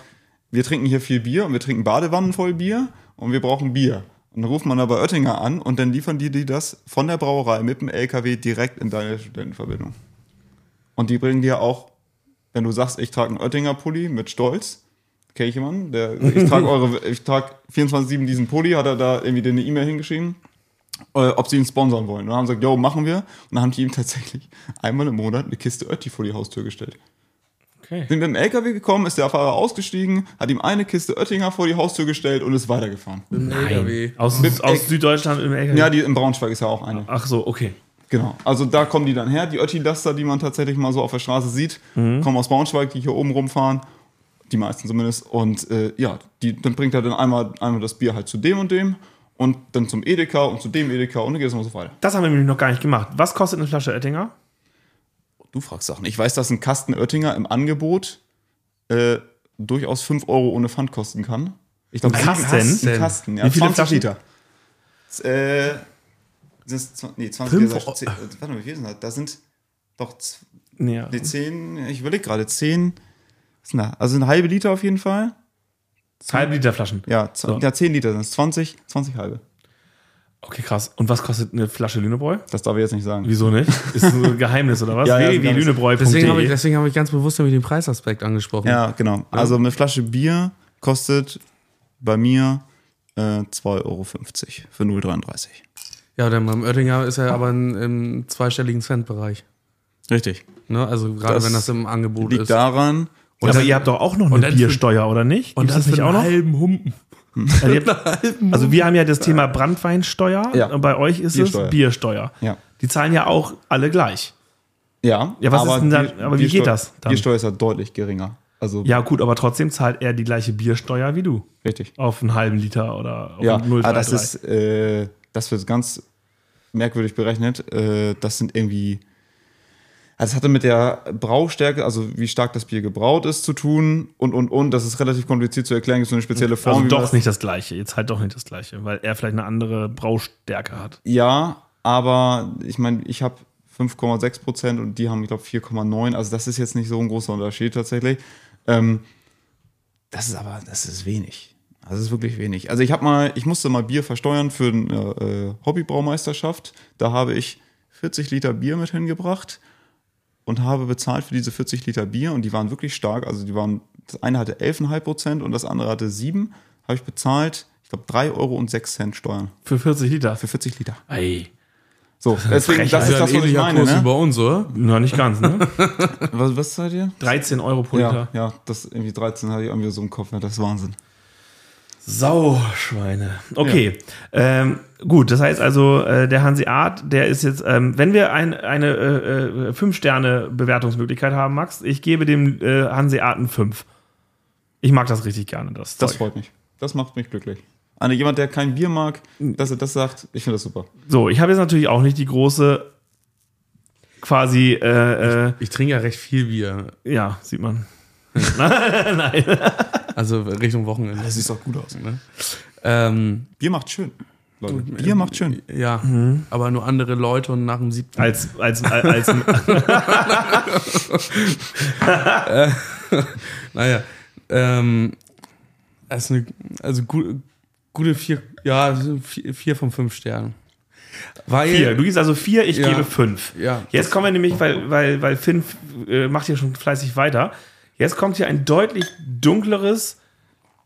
wir trinken hier viel Bier und wir trinken Badewannen voll Bier und wir brauchen Bier. Und dann ruft man aber Oettinger an und dann liefern die dir das von der Brauerei mit dem LKW direkt in deine Studentenverbindung. Und die bringen dir auch, wenn du sagst, ich trage einen Oettinger Pulli mit Stolz, Kelchemann, der, ich trage eure, ich trage 24-7 diesen Pulli, hat er da irgendwie dir eine E-Mail hingeschrieben, äh, ob sie ihn sponsern wollen. Und dann haben sie gesagt, yo, machen wir. Und dann haben die ihm tatsächlich einmal im Monat eine Kiste Ötti vor die Haustür gestellt. Okay. Sind mit dem LKW gekommen, ist der Fahrer ausgestiegen, hat ihm eine Kiste Oettinger vor die Haustür gestellt und ist weitergefahren. LKW. Aus, Mit aus Süddeutschland im LKW. Ja, die in Braunschweig ist ja auch eine. Ach so, okay. Genau, also da kommen die dann her, die Ötti-Laster, die man tatsächlich mal so auf der Straße sieht, kommen aus Braunschweig, die hier oben rumfahren, die meisten zumindest. Und äh, ja, die, dann bringt er dann einmal, einmal das Bier halt zu dem und dem und dann zum Edeka und zu dem Edeka und dann geht es immer so weiter. Das haben wir nämlich noch gar nicht gemacht. Was kostet eine Flasche Oettinger? Du fragst Sachen. Ich weiß, dass ein Kasten Oettinger im Angebot äh, durchaus 5 Euro ohne Pfand kosten kann. Ich glaube, Ein Kasten? Ein Kasten, ja. Wie viele 20 Flaschen? Liter. Äh, sind nee, 20 Fünf Liter. Euro. zehn- äh, Warte mal, wie viel sind das? Da sind doch z- Ja. nee, 10, ich überlege gerade, 10, was ist denn da? Also eine halbe Liter auf jeden Fall. Halb Liter Flaschen. Ja, So. ja 10 Liter sind es, 20, 20 halbe. Okay, krass. Und was kostet eine Flasche Lünebräu? Das darf ich jetzt nicht sagen. Wieso nicht? Ist so ein Geheimnis oder was? Ja, ja, www.lünebräu.de. Deswegen habe ich, deswegen hab ich ganz bewusst nämlich den Preisaspekt angesprochen. Ja, genau. Also eine Flasche Bier kostet bei mir äh, 2,50 Euro für 0,33. Ja, denn beim Oettinger ist er aber in, im zweistelligen Centbereich. Richtig. Ne? Also gerade Das wenn das im Angebot Liegt ist. daran, aber dann- ihr habt doch auch noch und eine Biersteuer, oder nicht? Und das das nicht auch noch? halben Humpen. Also, ihr habt, also wir haben ja das Thema Brandweinsteuer. Ja. Und bei euch ist Biersteuer. es Biersteuer. Ja. Die zahlen ja auch alle gleich. Ja, Ja, was ist denn dann- aber wie geht das dann? Biersteuer ist ja deutlich geringer. Also Ja, gut, aber trotzdem zahlt er die gleiche Biersteuer wie du. richtig. Auf einen halben Liter oder auf Ja, einen 0,33. aber das ist, äh, das wird ganz merkwürdig berechnet. Äh, das sind irgendwie, also es hatte mit der Braustärke, also wie stark das Bier gebraut ist, zu tun und und und. Das ist relativ kompliziert zu erklären. Gibt so eine spezielle Form. also doch nicht das gleiche. Jetzt halt doch nicht das gleiche, weil er vielleicht eine andere Braustärke hat. Ja, aber ich meine, ich habe 5,6 Prozent und die haben, ich glaube, 4,9. Also das ist jetzt nicht so ein großer Unterschied tatsächlich. Ähm, das ist aber, das ist wenig. Also das ist wirklich wenig. Also ich habe mal, ich musste mal Bier versteuern für eine äh, Hobbybraumeisterschaft. Da habe ich 40 Liter Bier mit hingebracht und habe bezahlt für diese 40 Liter Bier und die waren wirklich stark. Also die waren, das eine hatte 11,5 Prozent und das andere hatte 7. Habe ich bezahlt, ich glaube, 3 Euro und 6 Cent Steuern Für 40 Liter. für 40 Liter. Ey. So, deswegen, Frechheit. das ist ja das, was ich meine. Kurs Ne? bei uns, oder? Na, nicht ganz, ne? Was, was seid ihr? 13 Euro pro Ja, Liter. ja, das irgendwie 13 hatte ich irgendwie so im Kopf. Ja, das ist Wahnsinn. Sauschweine. Okay. Ähm, gut, das heißt also, äh, der Hanseat, der ist jetzt, ähm, wenn wir ein, eine äh, äh, 5-Sterne-Bewertungsmöglichkeit haben, Max, ich gebe dem äh, Hanseaten 5. Ich mag das richtig gerne, das, Das Zeug. freut mich. Das macht mich glücklich. Eine, jemand, der kein Bier mag, dass er das sagt, ich finde das super. So, ich habe jetzt natürlich auch nicht die große quasi, äh, äh, Ich trinke ja recht viel Bier. ja, sieht man. Nein. Also Richtung Wochenende. Das sieht doch gut aus. Ne? Ähm, Bier macht schön. Leute, Bier macht schön. ja, aber nur andere Leute und nach dem siebten. Als, als, als, als Naja, ähm, ist eine, also gu gute vier, ja, vier, vier von fünf Sternen. Weil, vier. Du gibst also vier, ich Ja. gebe fünf. Ja. Jetzt kommen wir nämlich, weil, weil, weil Finn äh, macht hier schon fleißig weiter. Jetzt kommt hier ein deutlich dunkleres,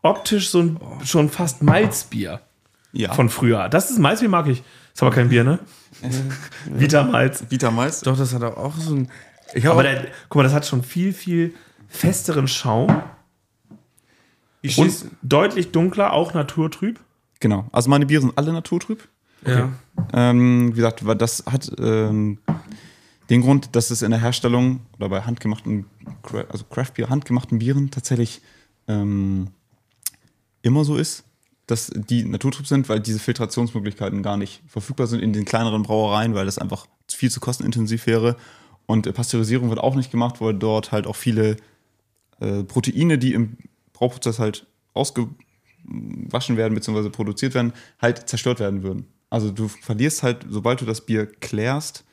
optisch so ein, schon fast Malzbier Ja. von früher. Das ist Malzbier, mag ich. Ist aber kein Bier, ne? Vita Malz. Vita Mais. Doch, das hat auch so ein. Aber der, guck mal, das hat schon viel, viel festeren Schaum ich und schieß, deutlich dunkler, auch naturtrüb. Genau. Also meine Biere sind alle naturtrüb. ja. Ähm, wie gesagt, weil das hat ähm, den Grund, dass es in der Herstellung oder bei handgemachten, also Craft Beer, handgemachten Bieren tatsächlich ähm, immer so ist, dass die naturtrüb sind, weil diese Filtrationsmöglichkeiten gar nicht verfügbar sind in den kleineren Brauereien, weil das einfach viel zu kostenintensiv wäre. Und äh, Pasteurisierung wird auch nicht gemacht, weil dort halt auch viele äh, Proteine, die im Brauprozess halt ausgewaschen werden bzw. produziert werden, halt zerstört werden würden. Also du verlierst halt, sobald du das Bier klärst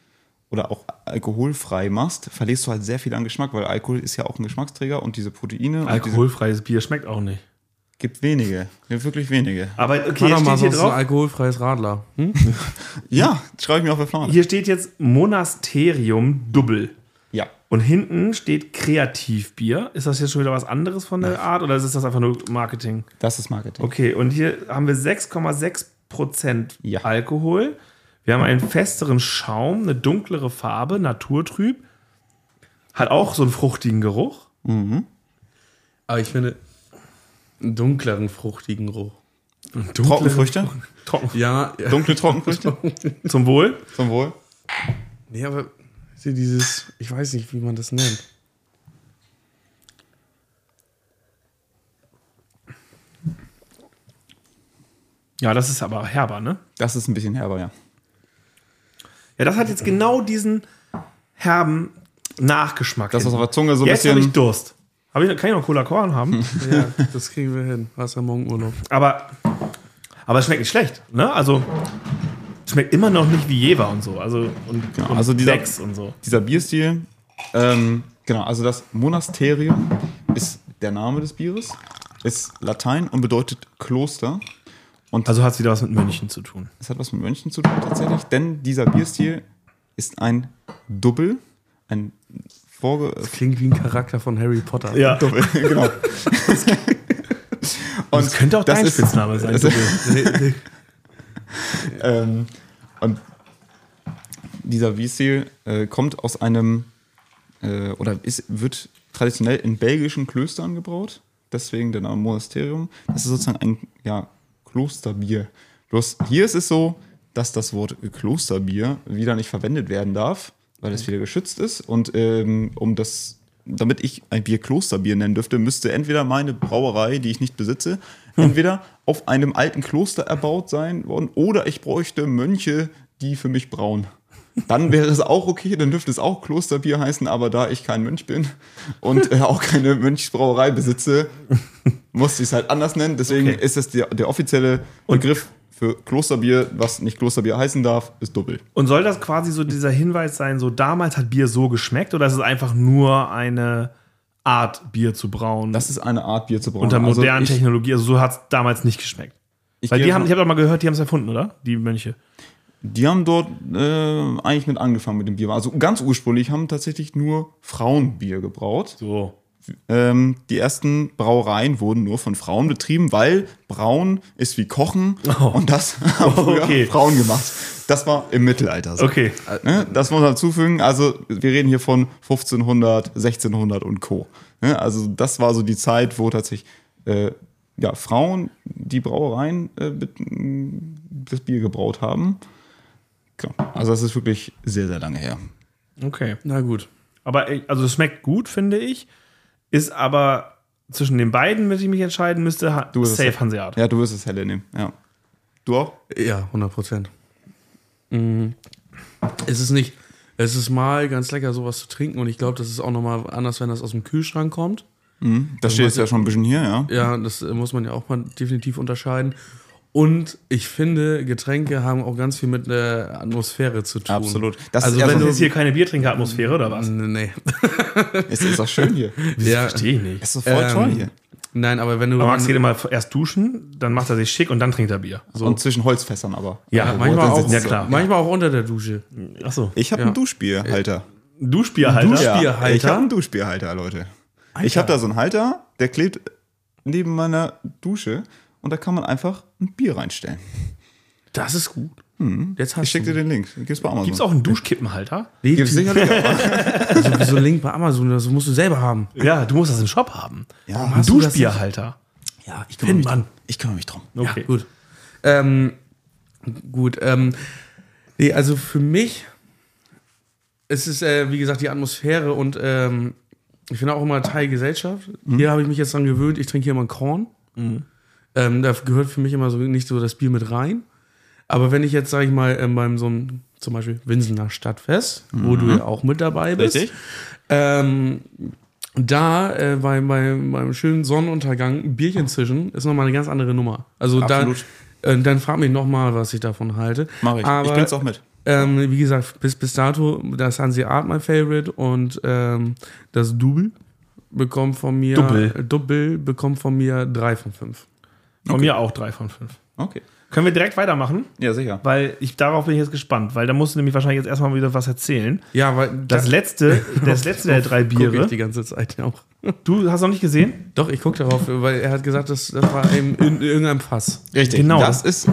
oder auch alkoholfrei machst, verlierst du halt sehr viel an Geschmack, weil Alkohol ist ja auch ein Geschmacksträger und diese Proteine Alkoholfreies Bier schmeckt auch nicht. diese, gibt wenige, gibt wirklich wenige. Aber okay, Mach hier mal steht hier sonst ein drauf. alkoholfreies Radler. Hm? Ja, schreibe ich mir auf der Fahne. Hier steht jetzt Monasterium Double. Ja. Und hinten steht Kreativbier. Ist das jetzt schon wieder was anderes von der Art oder ist das einfach nur Marketing? Das ist Marketing. Okay, und hier haben wir 6,6% Ja. Alkohol. Wir haben einen festeren Schaum, eine dunklere Farbe, naturtrüb. Hat auch so einen fruchtigen Geruch. Aber ich finde einen dunkleren, fruchtigen Geruch. Trockenfrüchte? Trocken. Ja, ja. Dunkle Trockenfrüchte? Zum Wohl. Zum Wohl. Nee, aber dieses, ich weiß nicht, wie man das nennt. Ja, das ist aber herber, ne? Das ist ein bisschen herber, ja. Ja, das hat jetzt genau diesen herben Nachgeschmack. Das ist auf der Zunge so ein Jetzt habe ich bisschen. Durst. Hab ich, kann ich noch Cola Korn haben? Ja, das kriegen wir hin. Hast ja morgen Urlaub. aber, aber es schmeckt nicht schlecht, ne? Also, es schmeckt immer noch nicht wie Jever und so. Also, und, Genau, und also dieser- und so. Dieser Bierstil, ähm, genau, also das Monasterium ist der Name des Bieres, ist Latein und bedeutet Kloster. Also hat es wieder was mit München zu tun. Es hat was mit Mönchen zu tun tatsächlich, denn dieser Bierstil ist ein Double, ein Vorge Klingt wie ein Charakter von Harry Potter. Ja. Double, genau. Und Das könnte auch das dein ist- Spitzname sein. das- Double. Ähm, und dieser Wiesel äh, kommt aus einem, äh, oder ist, wird traditionell in belgischen Klöstern gebraut. Deswegen der Name Monasterium. Das ist sozusagen ein ja, Klosterbier. Bloß hier ist es so, dass das Wort Klosterbier wieder nicht verwendet werden darf, weil es wieder geschützt ist. Und ähm, um das, damit ich ein Bier Klosterbier nennen dürfte, müsste entweder meine Brauerei, die ich nicht besitze, entweder auf einem alten Kloster erbaut sein worden oder ich bräuchte Mönche, die für mich brauen. Dann wäre es auch okay, dann dürfte es auch Klosterbier heißen, aber da ich kein Mönch bin und äh, auch keine Mönchsbrauerei besitze, musste ich es halt anders nennen. Deswegen Okay. ist es der, der offizielle Begriff für Klosterbier, was nicht Klosterbier heißen darf, ist Doppel. Und soll das quasi so dieser Hinweis sein, so damals hat Bier so geschmeckt oder ist es einfach nur eine Art Bier zu brauen Das ist eine Art Bier zu brauen. unter Also modernen ich- Technologie? Also so hat es damals nicht geschmeckt. Ich Weil gehe die haben, davon- ich habe doch mal gehört, die haben es erfunden, oder? Die Mönche. Die haben dort äh, eigentlich mit angefangen mit dem Bier. Also ganz ursprünglich haben tatsächlich nur Frauenbier gebraut. So. Ähm, die ersten Brauereien wurden nur von Frauen betrieben, weil Brauen ist wie Kochen und das haben früher okay. Frauen gemacht. Das war im Mittelalter so. Okay. Ne? Das muss man zufügen. Also wir reden hier von 1500, 1600 und Co. Ne? Also das war so die Zeit, wo tatsächlich äh, ja, Frauen die Brauereien äh, mit, m, das Bier gebraut haben. Also das ist wirklich sehr, sehr lange her. Okay. Na gut. Aber also es schmeckt gut, finde ich. Ist aber zwischen den beiden, wenn ich mich entscheiden müsste, ha Du safe Hanseat. Ja, du wirst es helle nehmen. Ja. Du auch? Ja, 100 Prozent. Mhm. Es ist nicht, es ist mal ganz lecker, sowas zu trinken und ich glaube, das ist auch nochmal anders, wenn das aus dem Kühlschrank kommt. Das steht jetzt ja schon ein bisschen hier, ja. Ja, das muss man ja auch mal definitiv unterscheiden. Und ich finde, Getränke haben auch ganz viel mit der Atmosphäre zu tun. Absolut. Das Also ist wenn erst- du- Ist hier keine Biertrinkeratmosphäre oder was? Nee. Es ist auch schön hier. Ja, Verstehe ich nicht. Es ist voll Ähm, toll hier. nein, aber wenn du. Aber Max geht immer erst duschen, dann macht er sich schick und dann trinkt er Bier. So. Und zwischen Holzfässern aber. Ja, Also, manchmal auch, sitzt ja, klar. manchmal auch unter der Dusche. Achso. Ich habe Ja. einen Duschbierhalter. Duschbierhalter. Dusch- Ja, Duschbierhalter? ich habe einen Duschbierhalter, Leute. Ich habe da so einen Halter, der klebt neben meiner Dusche und da kann man einfach ein Bier reinstellen. Das ist gut. Jetzt hast Ich schicke dir den Link. Gibt's bei Amazon. Gibt es auch einen Duschkippenhalter? Nee, Gibt's sicherlich auch. also, wieso Link bei Amazon? Das musst du selber haben. Ja, du musst das im Shop haben. Ja, Ein hast du das Duschbierhalter. ja, ich kümmere mich drum. Ich kümmere mich drum. Okay. Ja, gut. Ähm, gut. Ähm, nee, also für mich es ist, äh, wie gesagt, die Atmosphäre und ähm, ich finde auch immer Teil Gesellschaft. Hier habe ich mich jetzt dran gewöhnt, ich trinke hier immer ein Korn. Ähm, da gehört für mich immer so nicht so das Bier mit rein. Aber wenn ich jetzt, sage ich mal, ähm, beim so einem, zum Beispiel Winsener Stadtfest, wo du ja auch mit dabei bist, Richtig. ähm, da äh, bei, bei, beim schönen Sonnenuntergang ein Bierchen zischen ist nochmal eine ganz andere Nummer. Also Absolut. da, äh, dann frag mich nochmal, was ich davon halte. Mach ich. Aber, ich bring's auch mit. Ähm, wie gesagt, bis, bis dato, das Hanseat mein Favorite und ähm, das Double bekommt von mir Double. Double bekommt von mir drei von fünf. Von mir auch drei von fünf. Okay. Können wir direkt weitermachen? Ja, sicher. Weil ich darauf bin ich jetzt gespannt, weil da musst du nämlich wahrscheinlich jetzt erstmal wieder was erzählen. Ja, weil Das letzte, das letzte der drei gucke ich Biere. die ganze Zeit auch. Du hast noch nicht gesehen? Doch, ich gucke darauf, weil er hat gesagt, das, das war in, in irgendeinem Fass. Richtig. Genau. Das ist.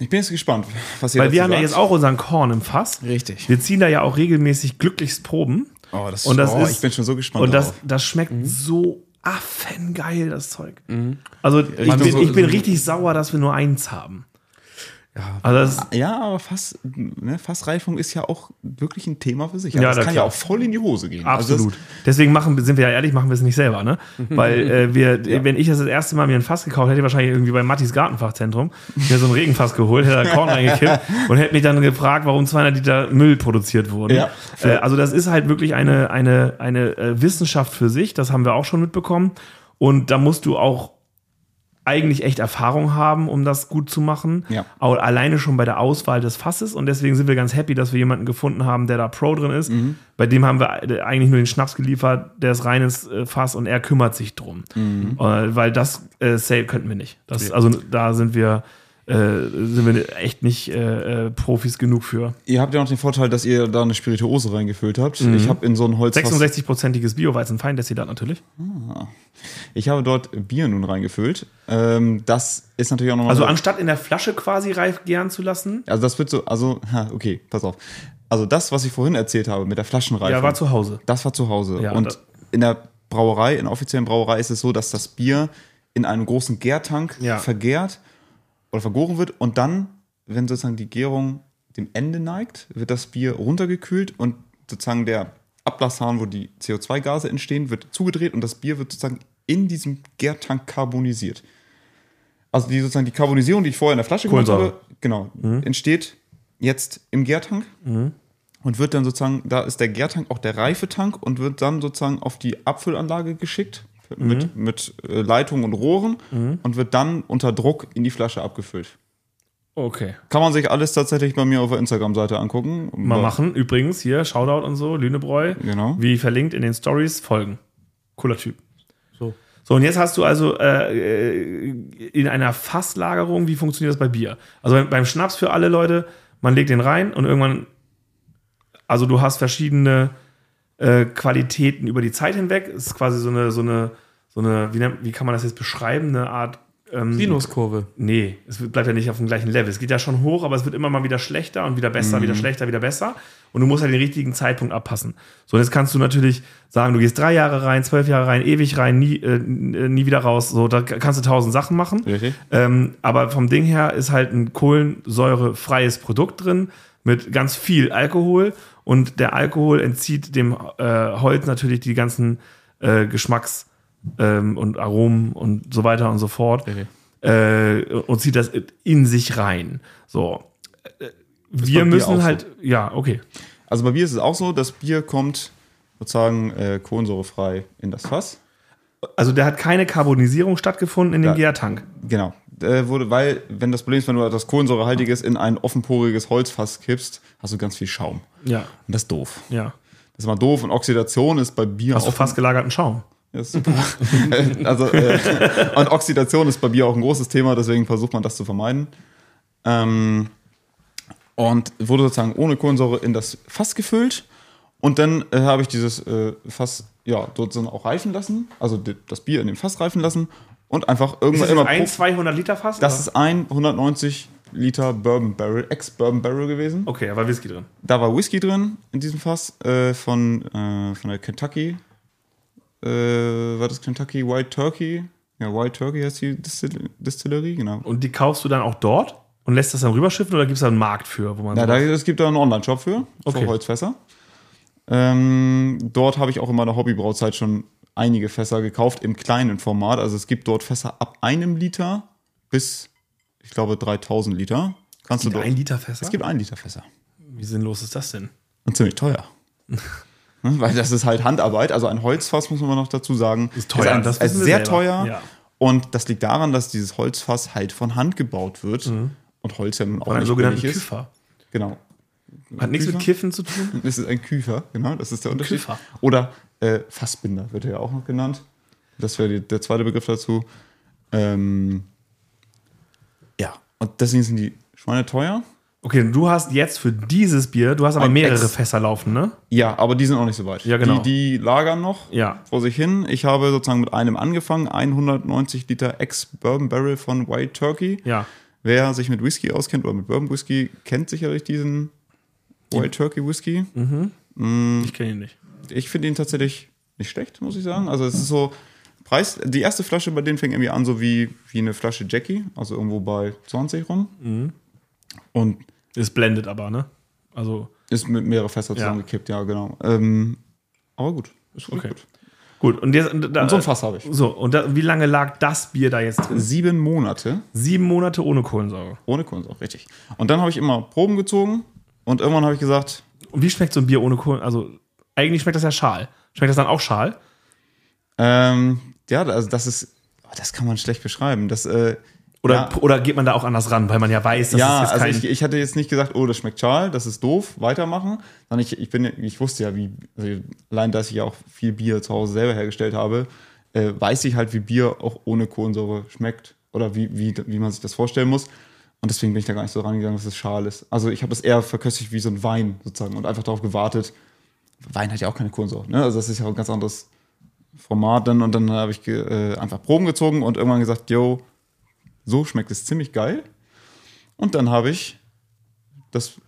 Ich bin jetzt gespannt, was ihr Weil dazu wir haben ja sagt. jetzt auch unseren Korn im Fass. Richtig. Wir ziehen da ja auch regelmäßig glücklichst Proben. Oh, das, Und das oh, ist- ich bin schon so gespannt. Und das, das schmeckt so affengeil, das Zeug. Also ich Man bin, so- ich bin so- richtig sauer, dass wir nur eins haben. Also das ist, Ja, aber Fass, ne, Fassreifung ist ja auch wirklich ein Thema für sich. Also Ja, das na kann klar. ja auch voll in die Hose gehen. Also Absolut. Deswegen machen, sind wir ja ehrlich, machen wir es nicht selber, ne? Weil äh, wir, wenn ich das das erste Mal mir ein Fass gekauft hätte, ich wahrscheinlich irgendwie bei Mattis Gartenfachzentrum mir so ein Regenfass geholt, hätte da Korn reingekippt und hätte mich dann gefragt, warum 200 Liter Müll produziert wurden. Ja. äh, also das ist halt wirklich eine, eine, eine äh, Wissenschaft für sich, das haben wir auch schon mitbekommen. Und da musst du auch eigentlich echt Erfahrung haben, um das gut zu machen. Ja. Auch alleine schon bei der Auswahl des Fasses. Und deswegen sind wir ganz happy, dass wir jemanden gefunden haben, der da Pro drin ist. Mhm. Bei dem haben wir eigentlich nur den Schnaps geliefert, der ist reines äh, Fass und er kümmert sich drum. Mhm. Äh, weil das äh, Sale könnten wir nicht. Das, Also da sind wir, äh, sind wir echt nicht äh, äh, Profis genug für. Ihr habt ja noch den Vorteil, dass ihr da eine Spirituose reingefüllt habt. Ich habe in so ein Holzfass, 66-prozentiges Bio-Weizen Feindestillat natürlich. ich habe dort Bier nun reingefüllt. Ähm, das ist natürlich auch nochmal. Also anstatt in der Flasche quasi reif gären zu lassen, also das wird so, also, ha, okay, pass auf. Also das, was ich vorhin erzählt habe mit der Flaschenreifung. ja, war zu Hause. Das war zu Hause. Ja, und in der Brauerei, in der offiziellen Brauerei ist es so, dass das Bier in einem großen Gärtank Ja. vergärt oder vergoren wird und dann, wenn sozusagen die Gärung dem Ende neigt, wird das Bier runtergekühlt und sozusagen der Ablasshahn, wo die CO2-Gase entstehen, wird zugedreht und das Bier wird sozusagen in diesem Gärtank karbonisiert. Also die sozusagen die Karbonisierung, die ich vorher in der Flasche gemacht Kohlensäure. habe, genau, entsteht jetzt im Gärtank und wird dann sozusagen, da ist der Gärtank auch der Reifetank und wird dann sozusagen auf die Abfüllanlage geschickt mit, mit äh, Leitungen und Rohren und wird dann unter Druck in die Flasche abgefüllt. Okay. Kann man sich alles tatsächlich bei mir auf der Instagram-Seite angucken. Mal machen. Übrigens hier, Shoutout und so, Lünebräu. Genau. Wie verlinkt in den Stories, folgen. Cooler Typ. So. So, und jetzt hast du also äh, äh, in einer Fasslagerung, wie funktioniert das bei Bier? Also beim, beim Schnaps für alle Leute, man legt den rein und irgendwann, also du hast verschiedene äh, Qualitäten über die Zeit hinweg. Es ist quasi so eine, so eine, so eine, wie, nennt, wie kann man das jetzt beschreiben? Eine Art ähm, Sinuskurve. Nee, es bleibt ja nicht auf dem gleichen Level. Es geht ja schon hoch, aber es wird immer mal wieder schlechter und wieder besser, wieder schlechter, wieder besser. Und du musst halt den richtigen Zeitpunkt abpassen. So, und jetzt kannst du natürlich sagen, du gehst drei Jahre rein, zwölf Jahre rein, ewig rein, nie, äh, nie wieder raus. So, da kannst du tausend Sachen machen. Richtig. Ähm, aber vom Ding her ist halt ein kohlensäurefreies Produkt drin mit ganz viel Alkohol. Und der Alkohol entzieht dem äh, Holz natürlich die ganzen äh, Geschmacks- ähm, und Aromen und so weiter und so fort äh, und zieht das in sich rein. So. Wir müssen halt, ja, okay. Also bei Bier ist es auch so, das Bier kommt sozusagen äh, kohlensäurefrei in das Fass. Also der hat keine Karbonisierung stattgefunden in dem Ja. Gärtank. Genau. Äh, wurde, weil, wenn das Problem ist, wenn du das Kohlensäurehaltiges in ein offenporiges Holzfass kippst, hast du ganz viel Schaum. Ja, Und das ist doof. ja. Das ist mal doof. Und Oxidation ist bei Bier Hast du auch fast gelagerten Schaum? Ja, super. Also, äh, und Oxidation ist bei Bier auch ein großes Thema, deswegen versucht man das zu vermeiden. Ähm, und wurde sozusagen ohne Kohlensäure in das Fass gefüllt. Und dann äh, habe ich dieses äh, Fass ja sozusagen auch reifen lassen, also das Bier in dem Fass reifen lassen und einfach irgendwann immer. ein pro- 200 Liter Fass? das oder? ist ein 190 Liter Bourbon Barrel, Ex-Bourbon Barrel gewesen. okay, da war Whisky drin. Da war Whisky drin in diesem Fass äh, von, äh, von der Kentucky. Äh, war das Kentucky White Turkey? Ja, White Turkey heißt die Distill Distillerie, genau. Und die kaufst du dann auch dort und lässt das dann rüberschiffen oder gibt es da einen Markt für, wo man Ja, da, es gibt da einen Online-Shop für, Okay. für Holzfässer. Ähm, dort habe ich auch in meiner Hobbybrauzeit schon einige Fässer gekauft im kleinen Format. Also es gibt dort Fässer ab einem Liter bis, ich glaube, 3000 Liter. Kannst du Gibt dort. ein Liter Fässer? Es gibt ein Liter Fässer. Wie sinnlos ist das denn? Und ziemlich teuer. Ne, Weil das ist halt Handarbeit, also ein Holzfass muss man noch dazu sagen. Ist teuer, ein, das ist sehr selber. teuer. Ja. Und das liegt daran, dass dieses Holzfass halt von Hand gebaut wird. Und Holz ja nun auch nicht sogenannten ist. Küfer. Genau. Hat nichts mit? Kiffen zu tun? Das ist ein Küfer, genau, das ist der Unterschied. Küfer. Oder äh, Fassbinder wird er ja auch noch genannt. Das wäre der zweite Begriff dazu. Ähm, ja, und deswegen sind die Schweine teuer. Okay, du hast jetzt für dieses Bier, du hast aber Ein mehrere Ex- Fässer laufen, ne? Ja, aber die sind auch nicht so weit. Ja, genau. Die, die lagern noch Ja. vor sich hin. Ich habe sozusagen mit einem angefangen, 190 Liter Ex-Bourbon Barrel von White Turkey. Ja. Wer sich mit Whisky auskennt oder mit Bourbon Whisky, kennt sicherlich diesen White Turkey Whisky. Ich kenne ihn nicht. Ich finde ihn tatsächlich nicht schlecht, muss ich sagen. Also es ist so, Preis, die erste Flasche bei denen fing irgendwie an, so wie, wie eine Flasche Jackie, also irgendwo bei 20 rum. Und Es blendet aber, ne? Also, ist mit mehrere Fässer Ja. zusammengekippt, ja, genau. Ähm, aber gut. Ist Okay. gut. gut. Und, jetzt, da, Und so ein Fass habe ich. So, und da, wie lange lag das Bier da jetzt drin? Sieben Monate Sieben Monate ohne Kohlensäure. ohne Kohlensäure, richtig. Und dann habe ich immer Proben gezogen und irgendwann habe ich gesagt, Und wie schmeckt so ein Bier ohne Kohlensäure? Also, eigentlich schmeckt das ja schal. Schmeckt das dann auch schal? ähm, ja, also das ist, oh, das kann man schlecht beschreiben. Das, äh, Oder, ja, oder geht man da auch anders ran, weil man ja weiß, dass ja es jetzt also kein. ich, ich hatte jetzt nicht gesagt, oh, das schmeckt schal, das ist doof, weitermachen. Sondern ich, ich, bin, ich wusste ja, wie, also allein, dass ich ja auch viel Bier zu Hause selber hergestellt habe, äh, weiß ich halt, wie Bier auch ohne Kohlensäure schmeckt. Oder wie, wie, wie man sich das vorstellen muss. Und deswegen bin ich da gar nicht so rangegangen, dass es schal ist. Also ich habe das eher verköstigt wie so ein Wein sozusagen und einfach darauf gewartet. Wein hat ja auch keine Kohlensäure, ne? Also das ist ja auch ein ganz anderes Format dann. Und dann habe ich äh, einfach Proben gezogen und irgendwann gesagt, yo, so schmeckt es ziemlich geil. Und dann habe ich das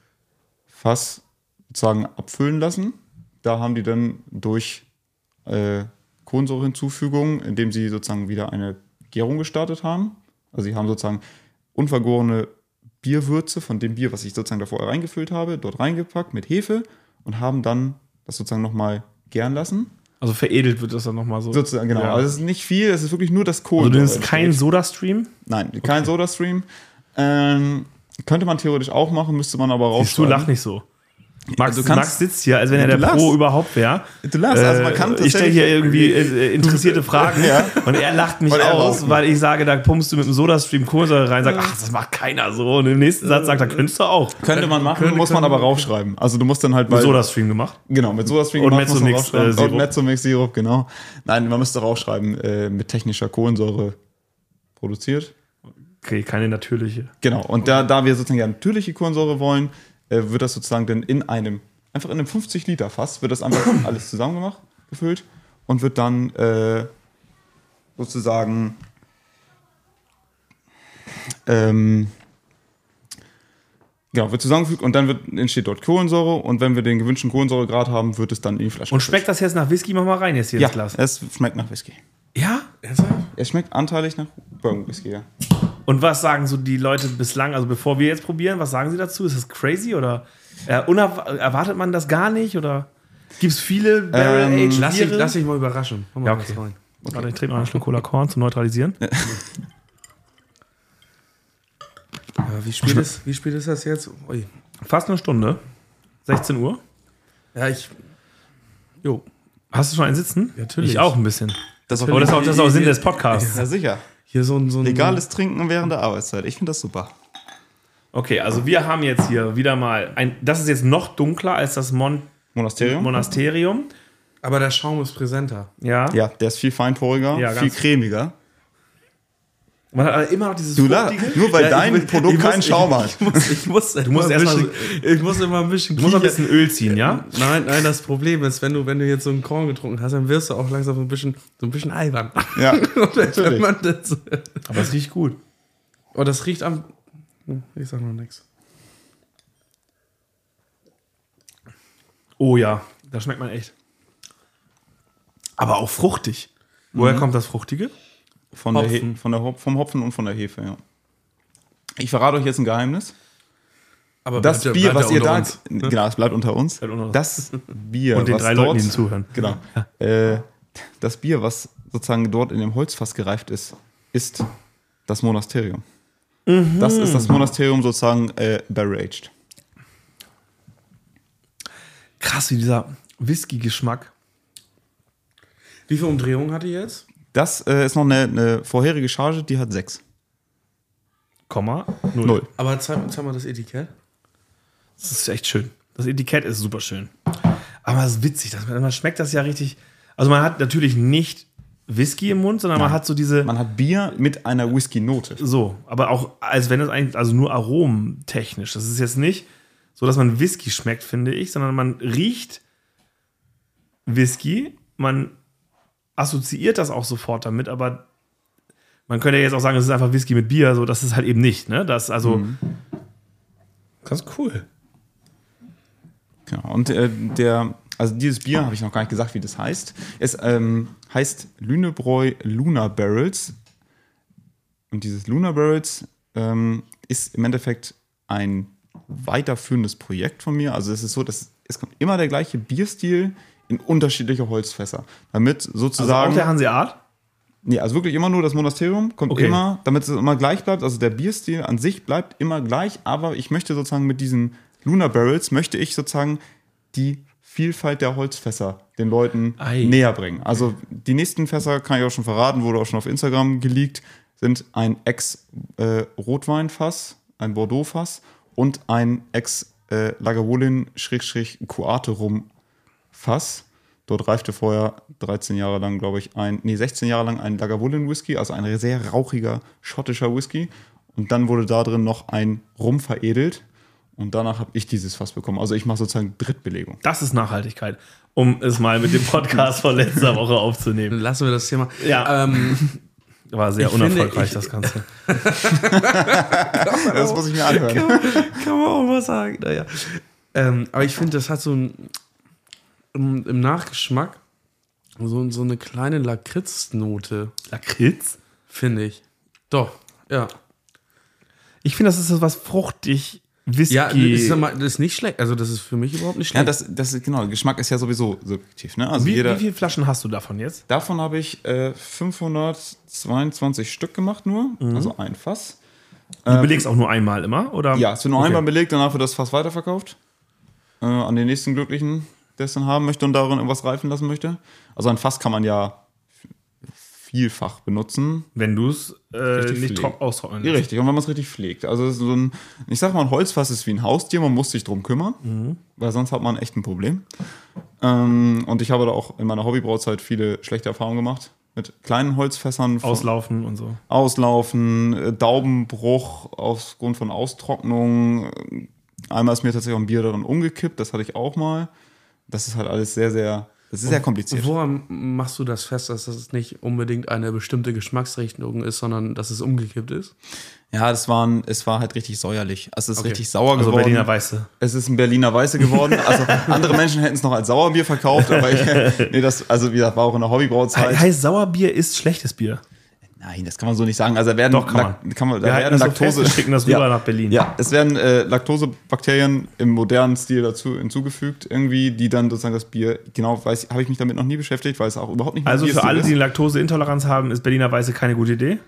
Fass sozusagen abfüllen lassen. Da haben die dann durch äh, Kohlensäurehinzufügung, indem sie sozusagen wieder eine Gärung gestartet haben. Also sie haben sozusagen unvergorene Bierwürze von dem Bier, was ich sozusagen davor reingefüllt habe, dort reingepackt mit Hefe und haben dann das sozusagen nochmal gären lassen. Also veredelt wird das dann nochmal so. Sozusagen, genau. Ja. Also es ist nicht viel, es ist wirklich nur das Also Kohlensäure. du nimmst keinen Soda-Stream? Nein, kein Soda-Stream. Ähm, könnte man theoretisch auch machen, müsste man aber Siehst du, lach nicht so. Max, du kannst- Max sitzt hier, als wenn er der Pro lachst. überhaupt wäre. Du lachst, also man kann Äh, ich stelle hier irgendwie äh, interessierte Fragen Ja. und er lacht mich er aus, weil ich sage, da pumpst du mit dem Soda-Stream Kohlensäure rein, sag, ach, das macht keiner so. Und im nächsten Satz sagt er, könntest du auch. Könnte man machen, Könnte- muss man aber raufschreiben. Also du musst dann halt Mit weil- Soda-Stream gemacht. Genau, mit Soda-Stream Und gemacht, Mezzomix, äh, Sirup. Und Mezzomix-Sirup, genau. Nein, man müsste raufschreiben, äh, mit technischer Kohlensäure produziert. Okay, keine natürliche. Genau, und da, da wir sozusagen ja natürliche Kohlensäure wollen, äh, wird das sozusagen dann in einem, einfach in einem 50-Liter-Fass, wird das einfach alles zusammen gemacht, gefüllt und wird dann äh, sozusagen ähm, genau, wird zusammengefügt und dann wird, entsteht dort Kohlensäure und wenn wir den gewünschten Kohlensäuregrad haben, wird es dann in die Flasche Und schmeckt das jetzt nach Whisky? Mach mal rein jetzt hier ja, ins Glas. es schmeckt nach Whisky. Ja? Es schmeckt anteilig nach Bourbon Whisky, ja. Und was sagen so die Leute bislang, also bevor wir jetzt probieren, was sagen sie dazu? Ist das crazy oder äh, erwartet man das gar nicht? Oder gibt es viele Barrel-Aged Lass dich, lass dich mal überraschen. Mal Ja, okay. rein. Warte, ich trinke mal einen Schluck Cola Korn zum Neutralisieren. Ja, wie, spät ist, wie spät ist das jetzt? Ui. Fast eine Stunde. 16 Uhr. Ja, ich. Jo. Hast du schon einen Sitzen? Natürlich. Ich auch ein bisschen. Das Aber das ist auch, das ist auch Sinn des Podcasts. ja, sicher. Hier so ein. So ein Legales Trinken während der Arbeitszeit. Ich finde das super. Okay, also wir haben jetzt hier wieder mal ein. Das ist jetzt noch dunkler als das Mon Monasterium? Monasterium. Aber der Schaum ist präsenter. Ja. ja, der ist viel feinporiger, Ja, viel cremiger. Man hat aber immer noch dieses Du la- fruchtige. nur weil Ja, dein ich- Produkt ich keinen muss- Schaum ich, hat. Ich muss, ich muss, du musst erst mal ich muss immer ein bisschen. Du musst noch ein bisschen Öl ziehen, ja? Nein, nein, das Problem ist, wenn du, wenn du jetzt so einen Korn getrunken hast, dann wirst du auch langsam so ein bisschen, so ein bisschen albern. Ja, das, Aber es riecht gut. oh, das riecht am. Ich sag noch nichts. Oh ja, da schmeckt man echt. Aber auch fruchtig. Woher kommt das Fruchtige? Von der Hopfen. He von der Hop vom Hopfen und von der Hefe, ja. Ich verrate euch jetzt ein Geheimnis. Aber Das bleibt- Bier, bleibt was ja ihr da. uns. Genau, es bleibt unter uns. Bleibt unter uns. Das Bier, Und den was drei dort, Leuten, die zuhören. Genau. Äh, das Bier, was sozusagen dort in dem Holzfass gereift ist, ist das Monasterium. Das ist das Monasterium sozusagen äh, Barrel Aged. Krass, wie dieser Whisky-Geschmack. Wie viele Umdrehungen hat die jetzt? Das äh, ist noch eine, eine vorherige Charge, die hat sechs. Komma. Null. Null. Aber zeig, zeig mal das Etikett. Das ist echt schön. Das Etikett ist super schön. Aber es ist witzig. dass Man, man schmeckt das ja richtig. Also man hat natürlich nicht Whisky im Mund, sondern man hat so diese. Man hat Bier mit einer Whisky-Note. So, aber auch, als wenn es eigentlich, also nur aromentechnisch. Das ist jetzt nicht so, dass man Whisky schmeckt, finde ich, sondern man riecht Whisky, man assoziiert das auch sofort damit, aber man könnte ja jetzt auch sagen, es ist einfach Whisky mit Bier, so, das ist halt eben nicht, ne? Das, also, ganz cool. Genau. Und äh, der, also dieses Bier habe ich noch gar nicht gesagt, wie das heißt. Es ähm, heißt Lünebräu Luna Barrels. Und dieses Luna Barrels ähm, ist im Endeffekt ein weiterführendes Projekt von mir. Also es ist so, dass es kommt immer der gleiche Bierstil in unterschiedliche Holzfässer. Damit Also sozusagen. auch der Hanseat? Nee, also wirklich immer nur das Monasterium kommt Okay. immer, damit es immer gleich bleibt. Also der Bierstil an sich bleibt immer gleich, aber ich möchte sozusagen mit diesen Luna Barrels möchte ich sozusagen die Vielfalt der Holzfässer den Leuten Ei. näher bringen. Also die nächsten Fässer kann ich auch schon verraten, wurde auch schon auf Instagram geleakt, sind ein Ex-Rotweinfass, ein Bordeaux-Fass und ein Ex-Lagavulin-Cuate-Rum-Fass. Dort reifte vorher 13 Jahre lang, glaube ich, ein, nee, 16 Jahre lang ein Lagavulin Whisky, also ein sehr rauchiger schottischer Whisky. Und dann wurde da drin noch ein Rum veredelt. Und danach habe ich dieses Fass bekommen. Also ich mache sozusagen Drittbelegung. Das ist Nachhaltigkeit. Um es mal mit dem Podcast von letzter Woche aufzunehmen. Lassen wir das Thema. Ja. Ähm, War sehr Ich finde, unerfolgreich, ich- das Ganze. Das muss ich mir anhören. kann man auch mal sagen. Naja. Ähm, aber ich finde, das hat so ein im, im Nachgeschmack so, so eine kleine Lakritznote, Lakritz? finde ich. Doch, ja. Ich finde, das ist so was fruchtig, Whisky. Ja, sag mal, das ist nicht schlecht. Also, das ist für mich überhaupt nicht Ja, schlecht. das, das ist genau. Geschmack ist ja sowieso subjektiv. Ne? Also wie, jeder, wie viele Flaschen hast du davon jetzt? davon habe ich äh, 522 Stück gemacht nur, also ein Fass. Du belegst auch nur einmal immer? Oder? Ja, es wird nur Okay. einmal belegt, danach wird das Fass weiterverkauft. Äh, an den nächsten Glücklichen, der es dann haben möchte und darin irgendwas reifen lassen möchte. Also ein Fass kann man ja vielfach benutzen. Wenn du es äh, Richtig nicht austrocknen lässt. richtig, und wenn man es richtig pflegt. Also so ein, ich sag mal, ein Holzfass ist wie ein Haustier, man muss sich drum kümmern, weil sonst hat man echt ein Problem. Ähm, und ich habe da auch in meiner Hobbybrauzeit viele schlechte Erfahrungen gemacht. Mit kleinen Holzfässern. Auslaufen und so. Auslaufen, äh, Daumenbruch aufgrund von Austrocknung. Einmal ist mir tatsächlich auch ein Bier darin umgekippt, das hatte ich auch mal. Das ist halt alles sehr, sehr, das ist sehr kompliziert. Woran machst du das fest, dass das nicht unbedingt eine bestimmte Geschmacksrichtung ist, sondern dass es umgekippt ist? Ja, das waren, es war halt richtig säuerlich. Also es ist Okay. richtig sauer Also geworden. Berliner Weiße. Es ist ein Berliner Weiße geworden. Also andere Menschen hätten es noch als Sauerbier verkauft, aber ich, nee, das, also wie gesagt, war auch in der Hobbybrauzeit. Heißt Sauerbier ist schlechtes Bier. Nein, das kann man so nicht sagen. Also da werden Doch, kann man. Kann man, da Wir werden so Laktose, wir schicken das rüber nach Berlin. Ja, es werden äh, Laktosebakterien im modernen Stil dazu hinzugefügt, irgendwie, die dann sozusagen das Bier, genau, weiß habe ich mich damit noch nie beschäftigt, weil es auch überhaupt nicht mein Also für alle, ist. die Laktoseintoleranz haben, ist Berliner Weiße keine gute Idee.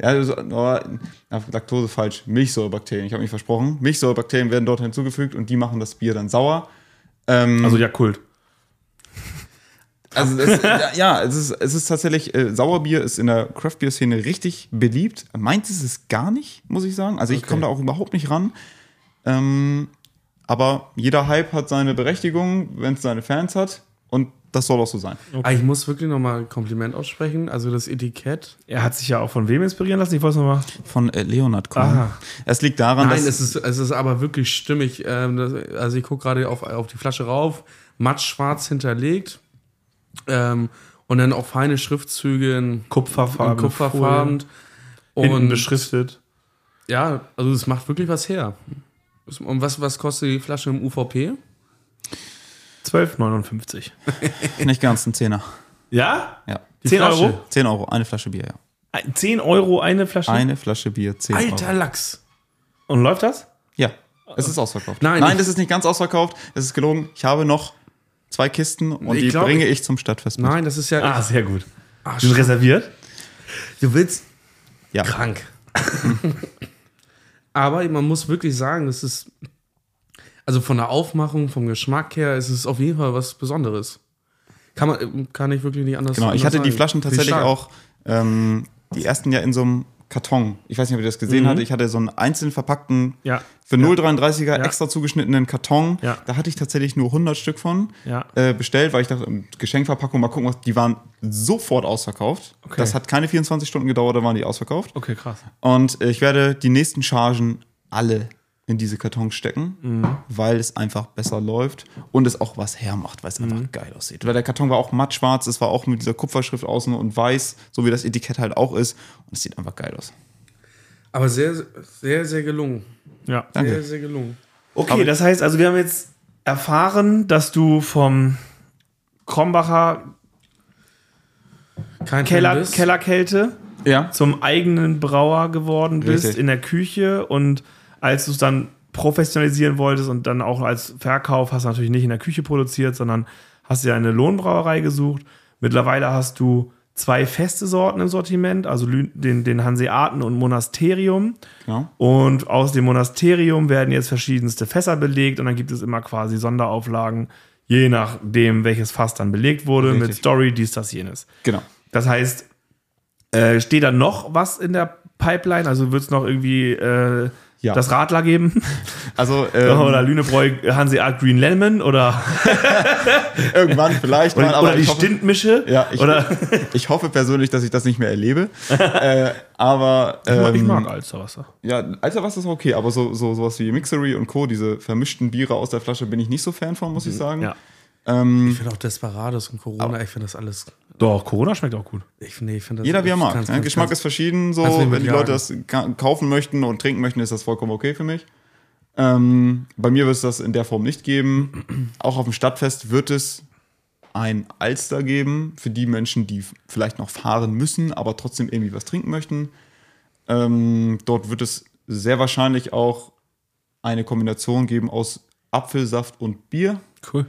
Ja, also, ja, Laktose falsch. Milchsäurebakterien, ich habe mich versprochen. Milchsäurebakterien werden dort hinzugefügt und die machen das Bier dann sauer. Ähm, Also ja, Kult. Also das, ja, es ist, es ist tatsächlich, äh, Sauerbier ist in der Craft-Bier-Szene richtig beliebt. Meins ist es gar nicht, muss ich sagen. Also ich Okay. komme da auch überhaupt nicht ran. Ähm, aber jeder Hype hat seine Berechtigung, wenn es seine Fans hat. Und das soll auch so sein. Aber ich muss wirklich nochmal ein Kompliment aussprechen. Also das Etikett. Er hat sich ja auch von wem inspirieren lassen? Ich es nochmal. Von äh, Leonard Cohen. Es liegt daran, Nein, dass es ist, es ist aber wirklich stimmig. Ähm, das, also ich gucke gerade auf, auf die Flasche rauf. Mattschwarz hinterlegt. Ähm, und dann auch feine Schriftzüge in, Kupferfarben. in Kupferfarben. Hinten Und beschriftet. ja, also es macht wirklich was her. Und was, was kostet die Flasche im UVP? 12,59. nicht ganz ein Zehner. Ja? Ja. Die 10 Flasche. Euro? 10 Euro, eine Flasche Bier, ja. Ein- 10 Euro eine Flasche? Eine Flasche Bier, 10 Alter Euro. Lachs. Und läuft das? Ja, es ist ausverkauft. Nein, Nein das ist nicht ganz ausverkauft. Es ist gelogen. Ich habe noch zwei Kisten und Ich die glaub, bringe ich- ich zum Stadtfest mit. Nein, das ist ja. Ah, sehr gut. Ach, Sind reserviert? du willst Ja. krank. Aber man muss wirklich sagen, das ist. Also von der Aufmachung, vom Geschmack her, ist es auf jeden Fall was Besonderes. Kann man, kann ich wirklich nicht anders Genau, ich hatte die sagen. Flaschen Wie tatsächlich auch ähm, die ersten ja in so einem Karton. Ich weiß nicht, ob ihr das gesehen habt. Ich hatte so einen einzeln verpackten, Ja. für 0,33er Ja. extra zugeschnittenen Karton. Ja. Da hatte ich tatsächlich nur 100 Stück von äh, bestellt, weil ich dachte, ähm, Geschenkverpackung, mal gucken, was, die waren sofort ausverkauft. Okay. Das hat keine 24 Stunden gedauert, da waren die ausverkauft. Okay, krass. Und äh, ich werde die nächsten Chargen alle in diese Kartons stecken, Mhm. weil es einfach besser läuft und es auch was hermacht, weil es Mhm. einfach geil aussieht. Weil der Karton war auch mattschwarz, es war auch mit dieser Kupferschrift außen und weiß, so wie das Etikett halt auch ist. Und es sieht einfach geil aus. Aber sehr, sehr, sehr gelungen. Ja. Danke. Sehr, sehr gelungen. Okay, das heißt also, wir haben jetzt erfahren, dass du vom Krombacher Kein Keller. Kellerkälte Ja. zum eigenen Brauer geworden bist Richtig. in der Küche und als du es dann professionalisieren wolltest und dann auch als Verkauf hast du natürlich nicht in der Küche produziert, sondern hast dir eine Lohnbrauerei gesucht. Mittlerweile hast du zwei feste Sorten im Sortiment, also den, den Hanseaten und Monasterium. Genau. Und aus dem Monasterium werden jetzt verschiedenste Fässer belegt und dann gibt es immer quasi Sonderauflagen, je nachdem, welches Fass dann belegt wurde, mit Richtig. Story, dies, das, jenes. Genau. Das heißt, äh, steht da noch was in der Pipeline? Also wird es noch irgendwie äh, Ja. das Radler geben? Also ähm, oder Lünebräu Hanseat Green Lemon oder, irgendwann vielleicht mal, oder, aber oder die hoffe, Stintmische? ja, ich, oder, ich hoffe persönlich, dass ich das nicht mehr erlebe. äh, aber ähm, ich mag Alsterwasser. Ja, Alterwasser ist okay, aber so, so sowas wie Mixery und Co., diese vermischten Biere aus der Flasche, bin ich nicht so Fan von, muss ich sagen. Ja. Ähm, Ich finde auch Desperados und Corona, ich finde das alles. Doch, Corona schmeckt auch gut. Ich, nee, ich finde das jeder wie er mag. kann's- Geschmack kann's- ist verschieden. So, kannst nicht wenn die Leute das ka kaufen möchten und trinken möchten, ist das vollkommen okay für mich. Ähm, bei mir wird es das in der Form nicht geben. Auch auf dem Stadtfest wird es ein Alster geben für die Menschen, die vielleicht noch fahren müssen, aber trotzdem irgendwie was trinken möchten. Ähm, dort wird es sehr wahrscheinlich auch eine Kombination geben aus Apfelsaft und Bier. Cool.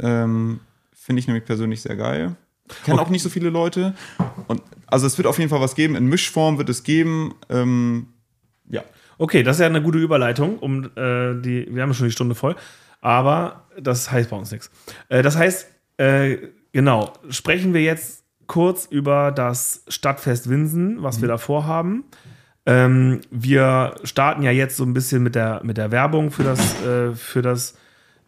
Ähm, Finde ich nämlich persönlich sehr geil. Kennen auch nicht so viele Leute. Und also es wird auf jeden Fall was geben. In Mischform wird es geben. Ähm, ja. Okay, das ist ja eine gute Überleitung, um äh, die, wir haben schon die Stunde voll, aber das heißt bei uns nichts. Äh, das heißt, äh, genau, sprechen wir jetzt kurz über das Stadtfest Winsen, was wir da vorhaben. Ähm, wir starten ja jetzt so ein bisschen mit der, mit der Werbung für das, äh, für das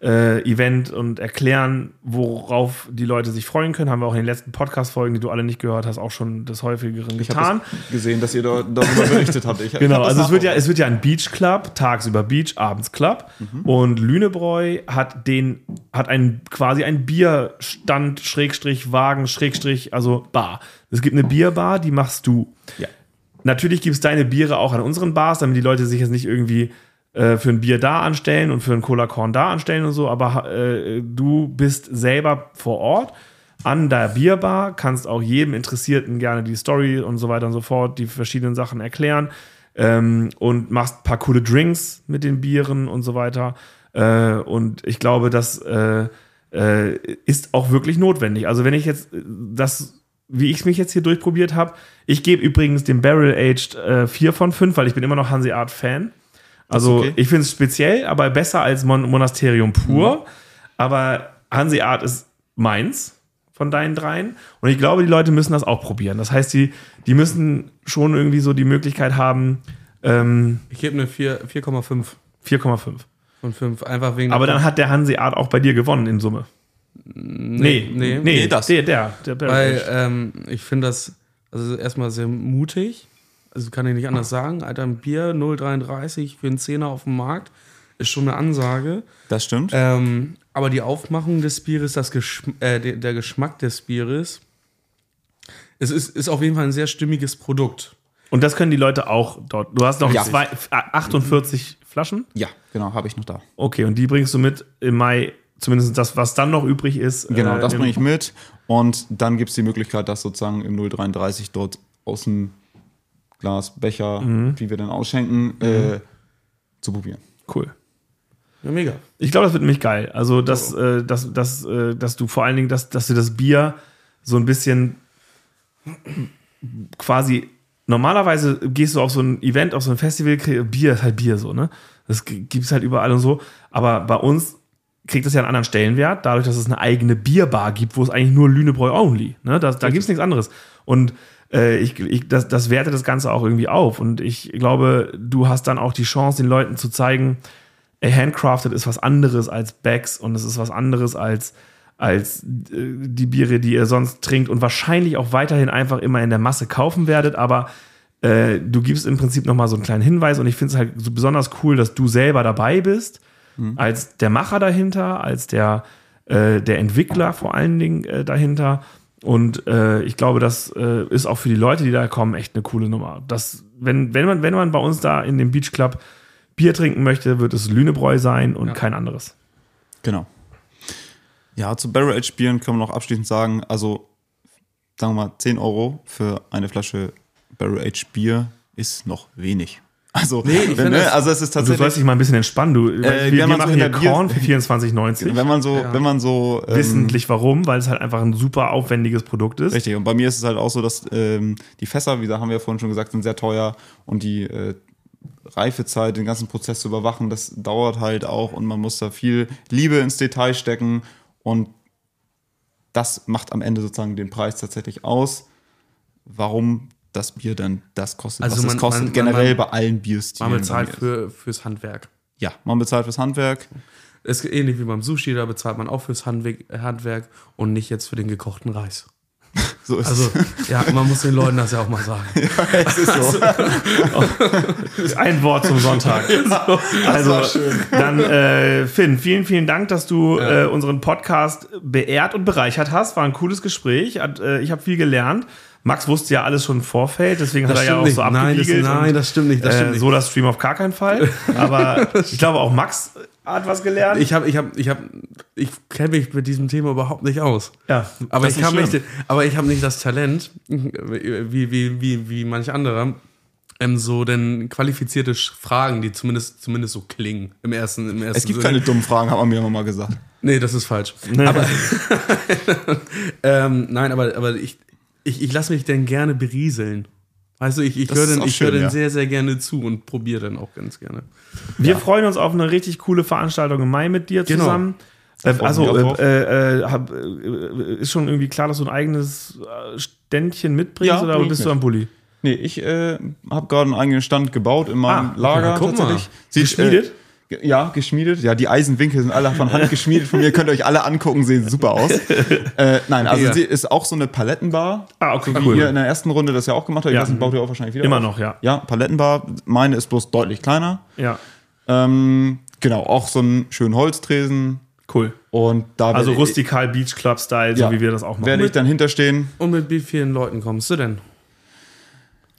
äh, Event und erklären, worauf die Leute sich freuen können. Haben wir auch in den letzten Podcast-Folgen, die du alle nicht gehört hast, auch schon des häufigeren Ich getan. habe gesehen, dass ihr da, darüber berichtet habt. Ich, ich Genau, das also es wird, ja, es wird ja ein Beach Club, tagsüber Beach, abends Club. Und Lünebräu hat den, hat einen quasi einen Bierstand, Schrägstrich, Wagen, Schrägstrich, also Bar. Es gibt eine Bierbar, die machst du. Ja. Natürlich gibt es deine Biere auch an unseren Bars, damit die Leute sich jetzt nicht irgendwie äh, für ein Bier da anstellen und für ein Cola Korn da anstellen und so, aber äh, du bist selber vor Ort an der Bierbar, kannst auch jedem Interessierten gerne die Story und so weiter und so fort, die verschiedenen Sachen erklären ähm, und machst ein paar coole Drinks mit den Bieren und so weiter. Äh, und ich glaube, das äh, äh, ist auch wirklich notwendig. Also wenn ich jetzt das, wie ich es mich jetzt hier durchprobiert habe, ich gebe übrigens dem Barrel Aged äh, 4 von 5, weil ich bin immer noch Hanseat Fan. Also okay. ich finde es speziell, aber besser als Mon Monasterium pur. Aber Hanseat ist meins von deinen dreien. Und ich glaube, die Leute müssen das auch probieren. Das heißt, die, die müssen schon irgendwie so die Möglichkeit haben, ähm, Ich gebe eine 4 4,5 4,5. von 5. Einfach wegen. Aber dann hat der Hanseat auch bei dir gewonnen in Summe. Nee, nee. nee, Nee, das. Der, der, der Weil ähm, ich finde das also erstmal sehr mutig. Also kann ich nicht anders sagen. Alter, ein Bier 0,33 für einen Zehner auf dem Markt ist schon eine Ansage. Das stimmt. Ähm, aber die Aufmachung des Bieres, das Geschm äh, der, der Geschmack des Bieres, es ist, ist auf jeden Fall ein sehr stimmiges Produkt. Und das können die Leute auch dort. Du hast noch Ja. zwei, 48 Flaschen. ja, genau, habe ich noch da. Okay, und die bringst du mit im Mai, zumindest das, was dann noch übrig ist. Genau, äh, das bringe ich mit. Und dann gibt es die Möglichkeit, das sozusagen im 033 dort aus dem Glas, Becher, Mhm. wie wir dann ausschenken, äh, zu probieren. Cool. Ja, mega. Ich glaube, das wird nämlich geil. Also, dass, äh, dass, dass, äh, dass du vor allen Dingen, dass, dass du das Bier so ein bisschen quasi normalerweise gehst du auf so ein Event, auf so ein Festival, Bier ist halt Bier so, ne? Das gibt es halt überall und so. Aber bei uns kriegt das ja einen anderen Stellenwert, dadurch, dass es eine eigene Bierbar gibt, wo es eigentlich nur Lünebräu only. Ne? Das, da gibt es nichts anderes. Und äh, ich, ich, das, das wertet das Ganze auch irgendwie auf. Und ich glaube, du hast dann auch die Chance, den Leuten zu zeigen, ey, Handcrafted ist was anderes als Bags und es ist was anderes als, als äh, die Biere, die ihr sonst trinkt und wahrscheinlich auch weiterhin einfach immer in der Masse kaufen werdet, aber äh, du gibst im Prinzip nochmal so einen kleinen Hinweis und ich finde es halt so besonders cool, dass du selber dabei bist, als der Macher dahinter, als der, äh, der Entwickler vor allen Dingen äh, dahinter. Und äh, ich glaube, das äh, ist auch für die Leute, die da kommen, echt eine coole Nummer. Das, wenn, wenn, man, wenn man bei uns da in dem Beach Club Bier trinken möchte, wird es Lünebräu sein und kein anderes. Genau. Ja, zu Barrel Aged Bieren können wir noch abschließend sagen, also sagen wir mal 10 Euro für eine Flasche Barrel Aged Bier ist noch wenig. Also, Nee, ich wenn, ne, das- also es ist Du tatsächlich, sollst dich mal ein bisschen entspannen. Du, wir, wenn wir man so machen in hier Korn für 24,90. wenn man so, wenn man so ähm, Wissentlich warum, weil es halt einfach ein super aufwendiges Produkt ist. Richtig, und bei mir ist es halt auch so, dass ähm, die Fässer, wie da haben wir ja vorhin schon gesagt, sind sehr teuer und die äh, Reifezeit, den ganzen Prozess zu überwachen, das dauert halt auch und man muss da viel Liebe ins Detail stecken und das macht am Ende sozusagen den Preis tatsächlich aus, warum das Bier dann das kostet, Also was es man- kostet, man- generell man- bei allen Bierstilen. Man bezahlt für, fürs Handwerk. Ja, man bezahlt fürs Handwerk. Es ist ähnlich wie beim Sushi, da bezahlt man auch fürs Handwerk, Handwerk und nicht jetzt für den gekochten Reis. So ist Also, ja, man muss den Leuten das ja auch mal sagen. es. ist so. Ein Wort zum Sonntag. also, dann, äh, Finn, vielen, vielen Dank, dass du äh, unseren Podcast beehrt und bereichert hast. War ein cooles Gespräch. Äh, ich habe viel gelernt. Max wusste ja alles schon im Vorfeld, deswegen hat Das er ja auch nicht. so Nein, das- nein, das stimmt nicht, das äh, stimmt nicht. So das Stream auf gar keinen Fall. Aber ich glaube, auch Max hat was gelernt. Ich habe, ich habe, ich habe, ich kenne mich mit diesem Thema überhaupt nicht aus. ja, Aber Das ich kann schlimm. aber ich habe nicht das Talent, wie, wie, wie, wie manch anderer, ähm, so denn qualifizierte Fragen, die zumindest, zumindest so klingen im ersten, im ersten Es gibt Sinne. keine dummen Fragen, hat man mir immer mal gesagt. Nee, das ist falsch. Aber ähm, nein, aber, aber ich, ich, ich lasse mich denn gerne berieseln. Weißt du, ich, ich höre auch ich hör schön, dann ja. sehr, sehr gerne zu und probiere dann auch ganz gerne. Wir freuen uns auf eine richtig coole Veranstaltung im Mai mit dir Genau. zusammen. Äh, also drauf. äh, äh, hab, äh, ist schon irgendwie klar, dass du ein eigenes äh, Ständchen mitbringst Ja, oder bist du am Bulli? Nee, ich äh, habe gerade einen eigenen Stand gebaut in meinem Ah, Lager ja, guck mal. tatsächlich. Sieht, Geschmiedet? Ja, geschmiedet. Ja, die Eisenwinkel sind alle von Hand geschmiedet von mir. Könnt ihr euch alle angucken, sehen super aus. äh, nein, also Mega. sie ist auch so eine Palettenbar. Ah, okay, Wie cool. ihr in der ersten Runde das ja auch gemacht habt. Ich Ja. weiß nicht, baut ihr auch wahrscheinlich wieder Immer auf. noch, ja. Ja, Palettenbar. Meine ist bloß deutlich kleiner. Ja, Ähm, genau, auch so einen schönen Holztresen. cool. Und da Also rustikal Beach Club Style, so Ja. wie wir das auch machen. werde ich dann hinterstehen. Und mit wie vielen Leuten kommst du denn?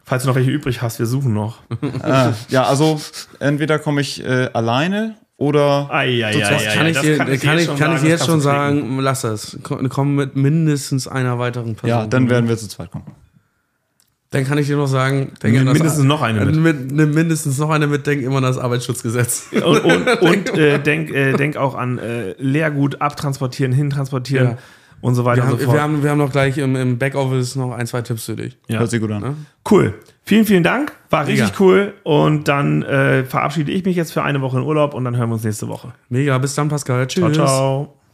Falls du noch welche übrig hast, wir suchen noch. Äh, ja, also entweder komme ich äh, alleine oder ei, ei, Das ei, Kann ich das dir, kann ich, kann ich, kann ich dir das jetzt schon sagen, lass das. Komm mit mindestens einer weiteren Person. ja, dann werden wir zu zweit kommen. Dann kann ich dir noch sagen, denk Nimm an das- mindestens noch eine mit. mit. Nimm mindestens noch eine mit, denk immer an das Arbeitsschutzgesetz. Und, und, und äh, denk, äh, denk auch an äh, Leergut abtransportieren, hintransportieren Ja. Und so weiter Wir und haben, so fort. wir, haben, wir haben noch gleich im, im Backoffice noch ein, zwei Tipps für dich. ja. Hört sich gut an. Cool. Vielen, vielen Dank. War richtig Mega. cool. Und dann äh, verabschiede ich mich jetzt für eine Woche in Urlaub und dann hören wir uns nächste Woche. Mega, bis dann, Pascal. Tschüss. Ciao, ciao.